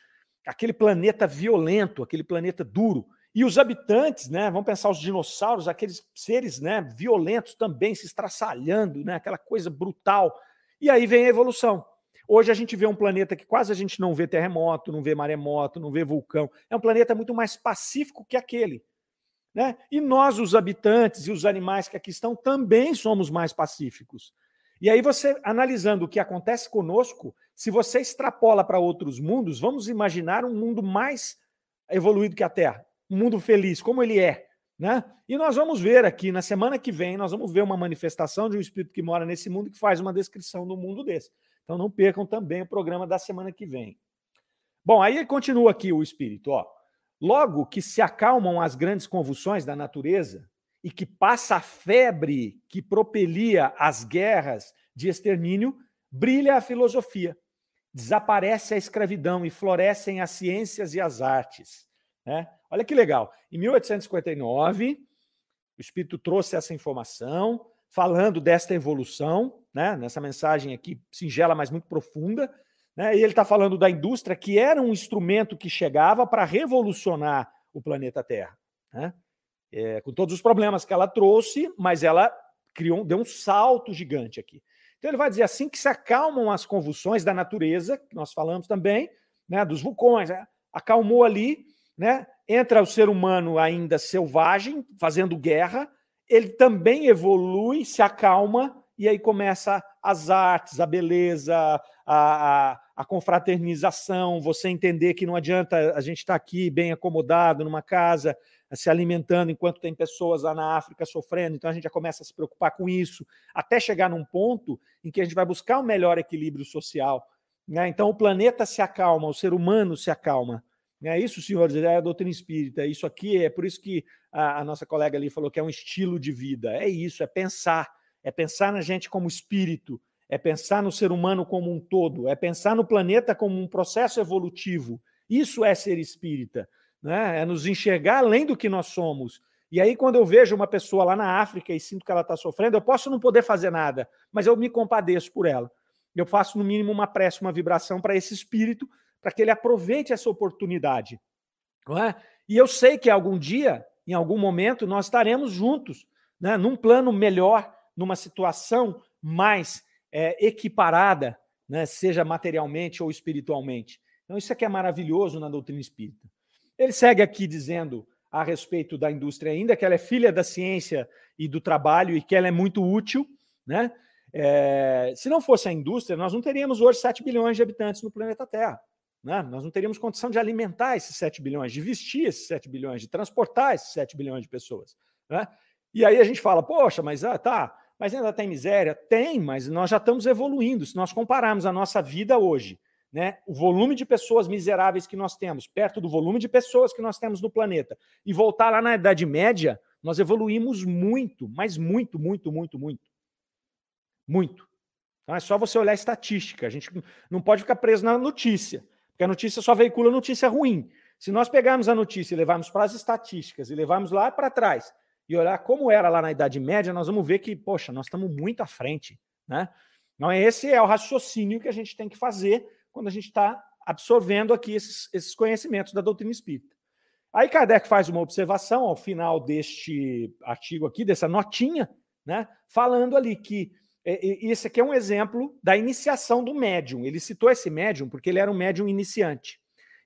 Aquele planeta violento, aquele planeta duro. E os habitantes, né, vamos pensar os dinossauros, aqueles seres né, violentos também se estraçalhando, né, aquela coisa brutal. E aí vem a evolução. Hoje a gente vê um planeta que quase a gente não vê terremoto, não vê maremoto, não vê vulcão. É um planeta muito mais pacífico que aquele. Né? E nós, os habitantes e os animais que aqui estão, também somos mais pacíficos. E aí, você, analisando o que acontece conosco, se você extrapola para outros mundos, vamos imaginar um mundo mais evoluído que a Terra, um mundo feliz, como ele é. Né? E nós vamos ver aqui, na semana que vem, nós vamos ver uma manifestação de um espírito que mora nesse mundo que faz uma descrição do mundo desse. Então não percam também o programa da semana que vem. Bom, aí continua aqui o espírito, ó. Logo que se acalmam as grandes convulsões da natureza e que passa a febre que propelia as guerras de extermínio, brilha a filosofia, desaparece a escravidão e florescem as ciências e as artes. Né? Olha que legal. Em 1859, o Espírito trouxe essa informação, falando desta evolução, né, nessa mensagem aqui singela, mas muito profunda. Né, e ele está falando da indústria, que era um instrumento que chegava para revolucionar o planeta Terra. Né, é, com todos os problemas que ela trouxe, mas ela criou, deu um salto gigante aqui. Então ele vai dizer assim que se acalmam as convulsões da natureza, que nós falamos também, né, dos vulcões, né, acalmou ali, né, entra o ser humano ainda selvagem, fazendo guerra, ele também evolui, se acalma, e aí começa as artes, a beleza, a, a, a confraternização, você entender que não adianta a gente estar tá aqui bem acomodado numa casa, se alimentando enquanto tem pessoas lá na África sofrendo, então a gente já começa a se preocupar com isso, até chegar num ponto em que a gente vai buscar um melhor equilíbrio social. Né? Então o planeta se acalma, o ser humano se acalma. É isso, senhores, é a doutrina espírita. Isso aqui é por isso que a, a, nossa colega ali falou que é um estilo de vida. É isso, é pensar. É pensar na gente como espírito, é pensar no ser humano como um todo, é pensar no planeta como um processo evolutivo. Isso é ser espírita. Né? É nos enxergar além do que nós somos. E aí, quando eu vejo uma pessoa lá na África e sinto que ela está sofrendo, eu posso não poder fazer nada, mas eu me compadeço por ela. Eu faço, no mínimo, uma prece, uma vibração para esse espírito para que ele aproveite essa oportunidade. Não é? E eu sei que algum dia, em algum momento, nós estaremos juntos, né, num plano melhor, numa situação mais é, equiparada, né, seja materialmente ou espiritualmente. Então, isso aqui é maravilhoso na doutrina espírita. Ele segue aqui dizendo a respeito da indústria ainda, que ela é filha da ciência e do trabalho e que ela é muito útil, né? É, se não fosse a indústria, nós não teríamos hoje 7 bilhões de habitantes no planeta Terra. Né? Nós não teríamos condição de alimentar esses 7 bilhões, de vestir esses 7 bilhões, de transportar esses 7 bilhões de pessoas. Né? E aí a gente fala, poxa, mas ah, tá, mas ainda tem miséria? Tem, mas nós já estamos evoluindo. Se nós compararmos a nossa vida hoje, né, o volume de pessoas miseráveis que nós temos, perto do volume de pessoas que nós temos no planeta, e voltar lá na Idade Média, nós evoluímos muito, mas muito, muito, muito, muito. Muito. Então é só você olhar a estatística. A gente não pode ficar preso na notícia, porque a notícia só veicula notícia ruim. Se nós pegarmos a notícia e levarmos para as estatísticas e levarmos lá para trás e olhar como era lá na Idade Média, nós vamos ver que, poxa, nós estamos muito à frente. Né? Então, esse é o raciocínio que a gente tem que fazer quando a gente está absorvendo aqui esses, esses conhecimentos da doutrina espírita. Aí Kardec faz uma observação ao final deste artigo aqui, dessa notinha, né, falando ali que esse aqui é um exemplo da iniciação do médium. Ele citou esse médium porque ele era um médium iniciante.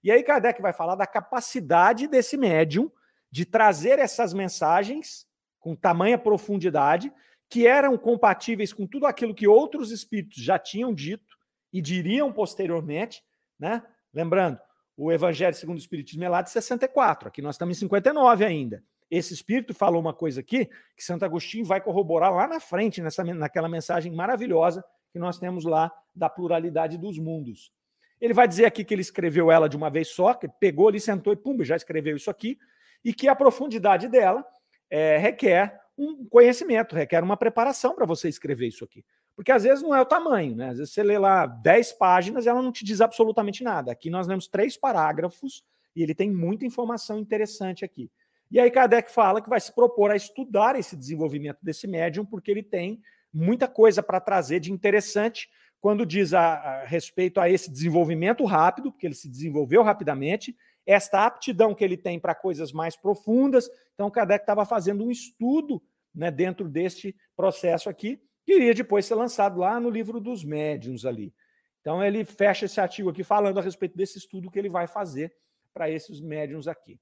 E aí Kardec vai falar da capacidade desse médium de trazer essas mensagens com tamanha profundidade que eram compatíveis com tudo aquilo que outros espíritos já tinham dito e diriam posteriormente, né? Lembrando, o Evangelho segundo o Espiritismo é lá de 64, aqui nós estamos em 59 ainda. Esse espírito falou uma coisa aqui que Santo Agostinho vai corroborar lá na frente, nessa, naquela mensagem maravilhosa que nós temos lá da pluralidade dos mundos. Ele vai dizer aqui que ele escreveu ela de uma vez só, que pegou ali, sentou e pum, já escreveu isso aqui, e que a profundidade dela é, requer um conhecimento, requer uma preparação para você escrever isso aqui. Porque às vezes não é o tamanho, né? Às vezes você lê lá 10 páginas e ela não te diz absolutamente nada. Aqui nós lemos três parágrafos e ele tem muita informação interessante aqui. E aí Kardec fala que vai se propor a estudar esse desenvolvimento desse médium, porque ele tem muita coisa para trazer de interessante quando diz a, a, respeito a esse desenvolvimento rápido, porque ele se desenvolveu rapidamente, esta aptidão que ele tem para coisas mais profundas. Então, Kardec estava fazendo um estudo né, dentro deste processo aqui, que iria depois ser lançado lá no livro dos médiuns ali. Então ele fecha esse artigo aqui falando a respeito desse estudo que ele vai fazer para esses médiuns aqui.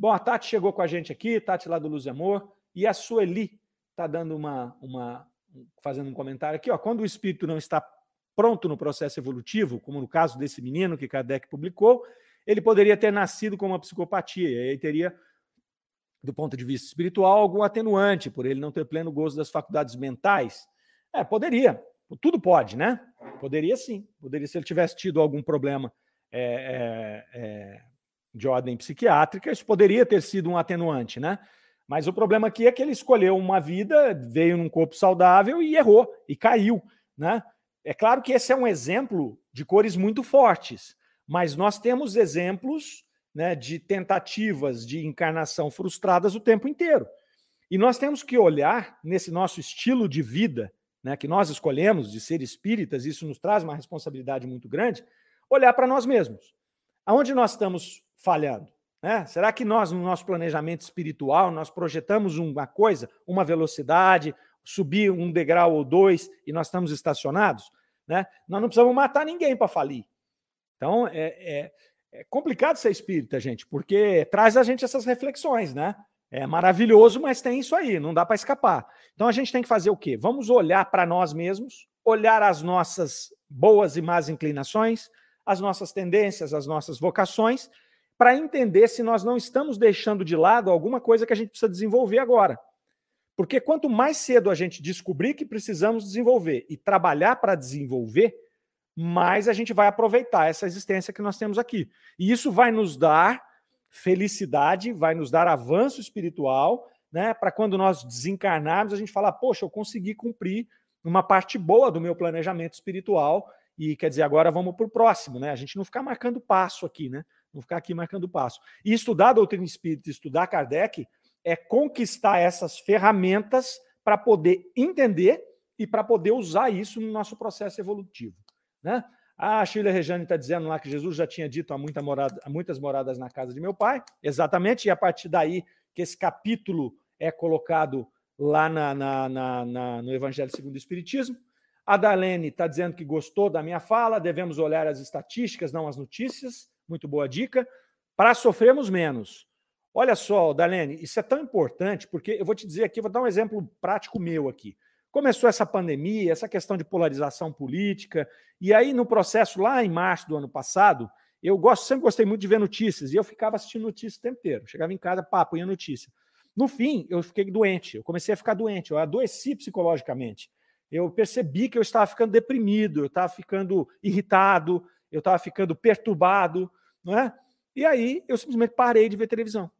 Bom, a Tati chegou com a gente aqui, Tati lá do Luz e Amor, e a Sueli está dando uma, uma, fazendo um comentário aqui, ó, quando o espírito não está pronto no processo evolutivo, como no caso desse menino que Kardec publicou, ele poderia ter nascido com uma psicopatia, e aí teria do ponto de vista espiritual algum atenuante por ele não ter pleno gozo das faculdades mentais. É, poderia. Tudo pode, né? Poderia sim. Poderia, se ele tivesse tido algum problema é, é, é, de ordem psiquiátrica, isso poderia ter sido um atenuante, né? Mas o problema aqui é que ele escolheu uma vida, veio num corpo saudável e errou, e caiu, né? É claro que esse é um exemplo de cores muito fortes, mas nós temos exemplos né, de tentativas de encarnação frustradas o tempo inteiro. E nós temos que olhar nesse nosso estilo de vida né, que nós escolhemos de ser espíritas, isso nos traz uma responsabilidade muito grande, olhar para nós mesmos. Aonde nós estamos falhando? Né? Será que nós, no nosso planejamento espiritual, nós projetamos uma coisa, uma velocidade, subir um degrau ou dois e nós estamos estacionados? Né? Nós não precisamos matar ninguém para falir. Então, é, é, é complicado ser espírita, gente, porque traz a gente essas reflexões, né? É maravilhoso, mas tem isso aí, não dá para escapar. Então a gente tem que fazer o quê? Vamos olhar para nós mesmos, olhar as nossas boas e más inclinações, as nossas tendências, as nossas vocações, para entender se nós não estamos deixando de lado alguma coisa que a gente precisa desenvolver agora. Porque quanto mais cedo a gente descobrir que precisamos desenvolver e trabalhar para desenvolver, mais a gente vai aproveitar essa existência que nós temos aqui. E isso vai nos dar felicidade, vai nos dar avanço espiritual, né? Para quando nós desencarnarmos, a gente falar, poxa, eu consegui cumprir uma parte boa do meu planejamento espiritual. E quer dizer, agora vamos para o próximo, né? A gente não ficar marcando passo aqui, né? Não ficar aqui marcando passo. E estudar a doutrina espírita, estudar Kardec, é conquistar essas ferramentas para poder entender e para poder usar isso no nosso processo evolutivo. Né? A Sheila Rejane está dizendo lá que Jesus já tinha dito há, muita morada, muitas moradas na casa de meu pai. Exatamente, e a partir daí que esse capítulo é colocado lá na, na, na, no Evangelho segundo o Espiritismo. A Dalene está dizendo que gostou da minha fala, devemos olhar as estatísticas, não as notícias. Muito boa dica. Para sofrermos menos. Olha só, Dalene, isso é tão importante, porque eu vou te dizer aqui, vou dar um exemplo prático meu aqui. Começou essa pandemia, essa questão de polarização política, e aí no processo lá em março do ano passado, eu gosto, sempre gostei muito de ver notícias, e eu ficava assistindo notícias o tempo inteiro. Chegava em casa, pá, punha notícia. No fim, eu fiquei doente, eu comecei a ficar doente, eu adoeci psicologicamente. Eu percebi que eu estava ficando deprimido, eu estava ficando irritado, eu estava ficando perturbado, não é? E aí eu simplesmente parei de ver televisão.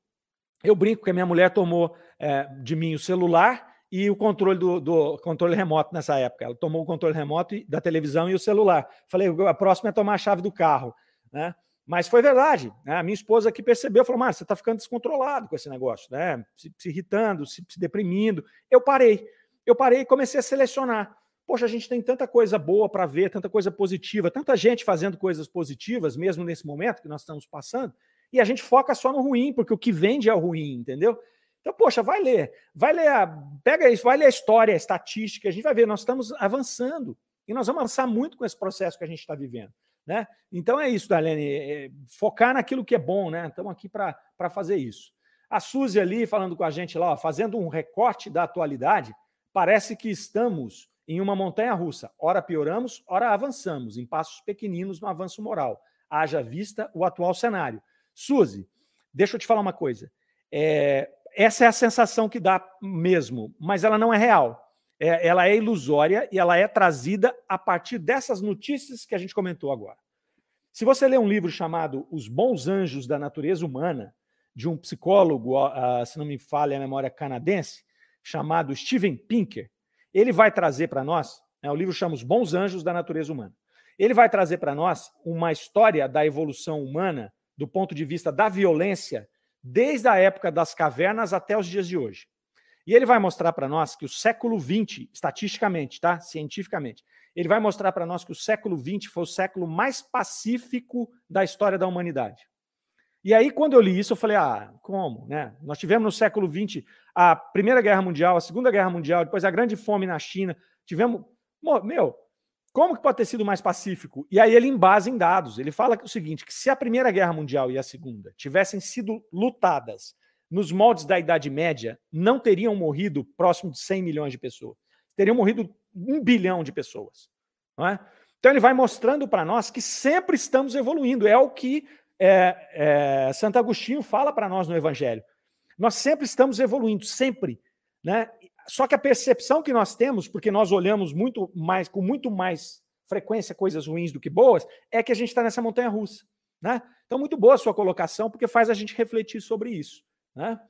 Eu brinco que a minha mulher tomou é, de mim o celular e o controle do, do, controle remoto nessa época. Ela tomou o controle remoto da televisão e o celular. Falei, a próxima é tomar a chave do carro. Né? Mas foi verdade. Né? A minha esposa que percebeu, falou, Márcio, você está ficando descontrolado com esse negócio, né? se, se irritando, se, se deprimindo. Eu parei. Eu parei e comecei a selecionar. Poxa, a gente tem tanta coisa boa para ver, tanta coisa positiva, tanta gente fazendo coisas positivas, mesmo nesse momento que nós estamos passando, e a gente foca só no ruim, porque o que vende é o ruim, entendeu? Então, poxa, vai ler, vai ler, a, pega isso, vai ler a história, a estatística, a gente vai ver, nós estamos avançando e nós vamos avançar muito com esse processo que a gente está vivendo. Né? Então é isso, Darlene, é, é, focar naquilo que é bom, né? Estamos aqui para fazer isso. A Suzy ali falando com a gente lá, ó, fazendo um recorte da atualidade, parece que estamos em uma montanha russa. Ora pioramos, ora avançamos, em passos pequeninos no avanço moral. Haja vista o atual cenário. Suzy, deixa eu te falar uma coisa. É, essa é a sensação que dá mesmo, mas ela não é real. É, ela é ilusória e ela é trazida a partir dessas notícias que a gente comentou agora. Se você ler um livro chamado Os Bons Anjos da Natureza Humana, de um psicólogo, uh, se não me falha a memória canadense, chamado Steven Pinker, ele vai trazer para nós, né, o livro chama Os Bons Anjos da Natureza Humana. Ele vai trazer para nós uma história da evolução humana do ponto de vista da violência desde a época das cavernas até os dias de hoje. E ele vai mostrar para nós que o século XX, estatisticamente, tá? cientificamente, ele vai mostrar para nós que o século XX foi o século mais pacífico da história da humanidade. E aí, quando eu li isso, eu falei: ah, como? Né? Nós tivemos no século XX a Primeira Guerra Mundial, a Segunda Guerra Mundial, depois a Grande Fome na China. Tivemos. Meu, como que pode ter sido mais pacífico? E aí ele embasa em dados. Ele fala é o seguinte: que se a Primeira Guerra Mundial e a Segunda tivessem sido lutadas nos moldes da Idade Média, não teriam morrido próximo de 100 milhões de pessoas. Teriam morrido um bilhão de pessoas. Não é? Então ele vai mostrando para nós que sempre estamos evoluindo. É o que é, é, Santo Agostinho fala para nós no Evangelho. Nós sempre estamos evoluindo, sempre. Né? Só que a percepção que nós temos, porque nós olhamos muito mais, com muito mais frequência coisas ruins do que boas, é que a gente está nessa montanha russa. Né? Então, muito boa a sua colocação, porque faz a gente refletir sobre isso. Né?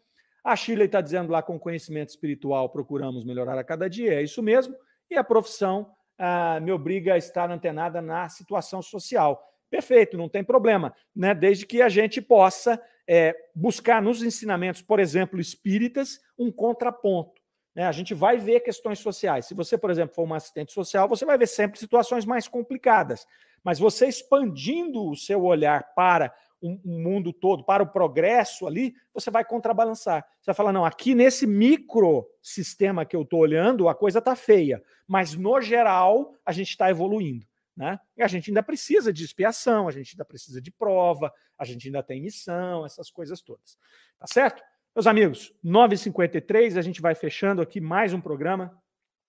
A Shirley está dizendo lá, com conhecimento espiritual, procuramos melhorar a cada dia, é isso mesmo, e a profissão ah, me obriga a estar antenada na situação social. Perfeito, não tem problema, né? desde que a gente possa é, buscar nos ensinamentos, por exemplo, espíritas, um contraponto. Né? A gente vai ver questões sociais. Se você, por exemplo, for uma assistente social, você vai ver sempre situações mais complicadas. Mas você expandindo o seu olhar para o um, mundo todo, para o progresso ali, você vai contrabalançar. Você vai falar: não, aqui nesse microsistema que eu estou olhando, a coisa está feia. Mas no geral, a gente está evoluindo. Né? E a gente ainda precisa de expiação, a gente ainda precisa de prova, a gente ainda tem missão, essas coisas todas. Tá certo? Meus amigos, 9h53, a gente vai fechando aqui mais um programa.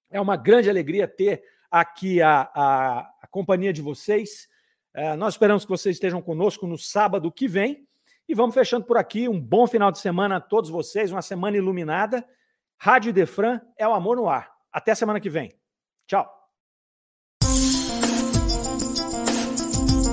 É uma grande alegria ter aqui a, a, a companhia de vocês. É, nós esperamos que vocês estejam conosco no sábado que vem. E vamos fechando por aqui. Um bom final de semana a todos vocês, uma semana iluminada. Rádio Defran é o amor no ar. Até semana que vem. Tchau.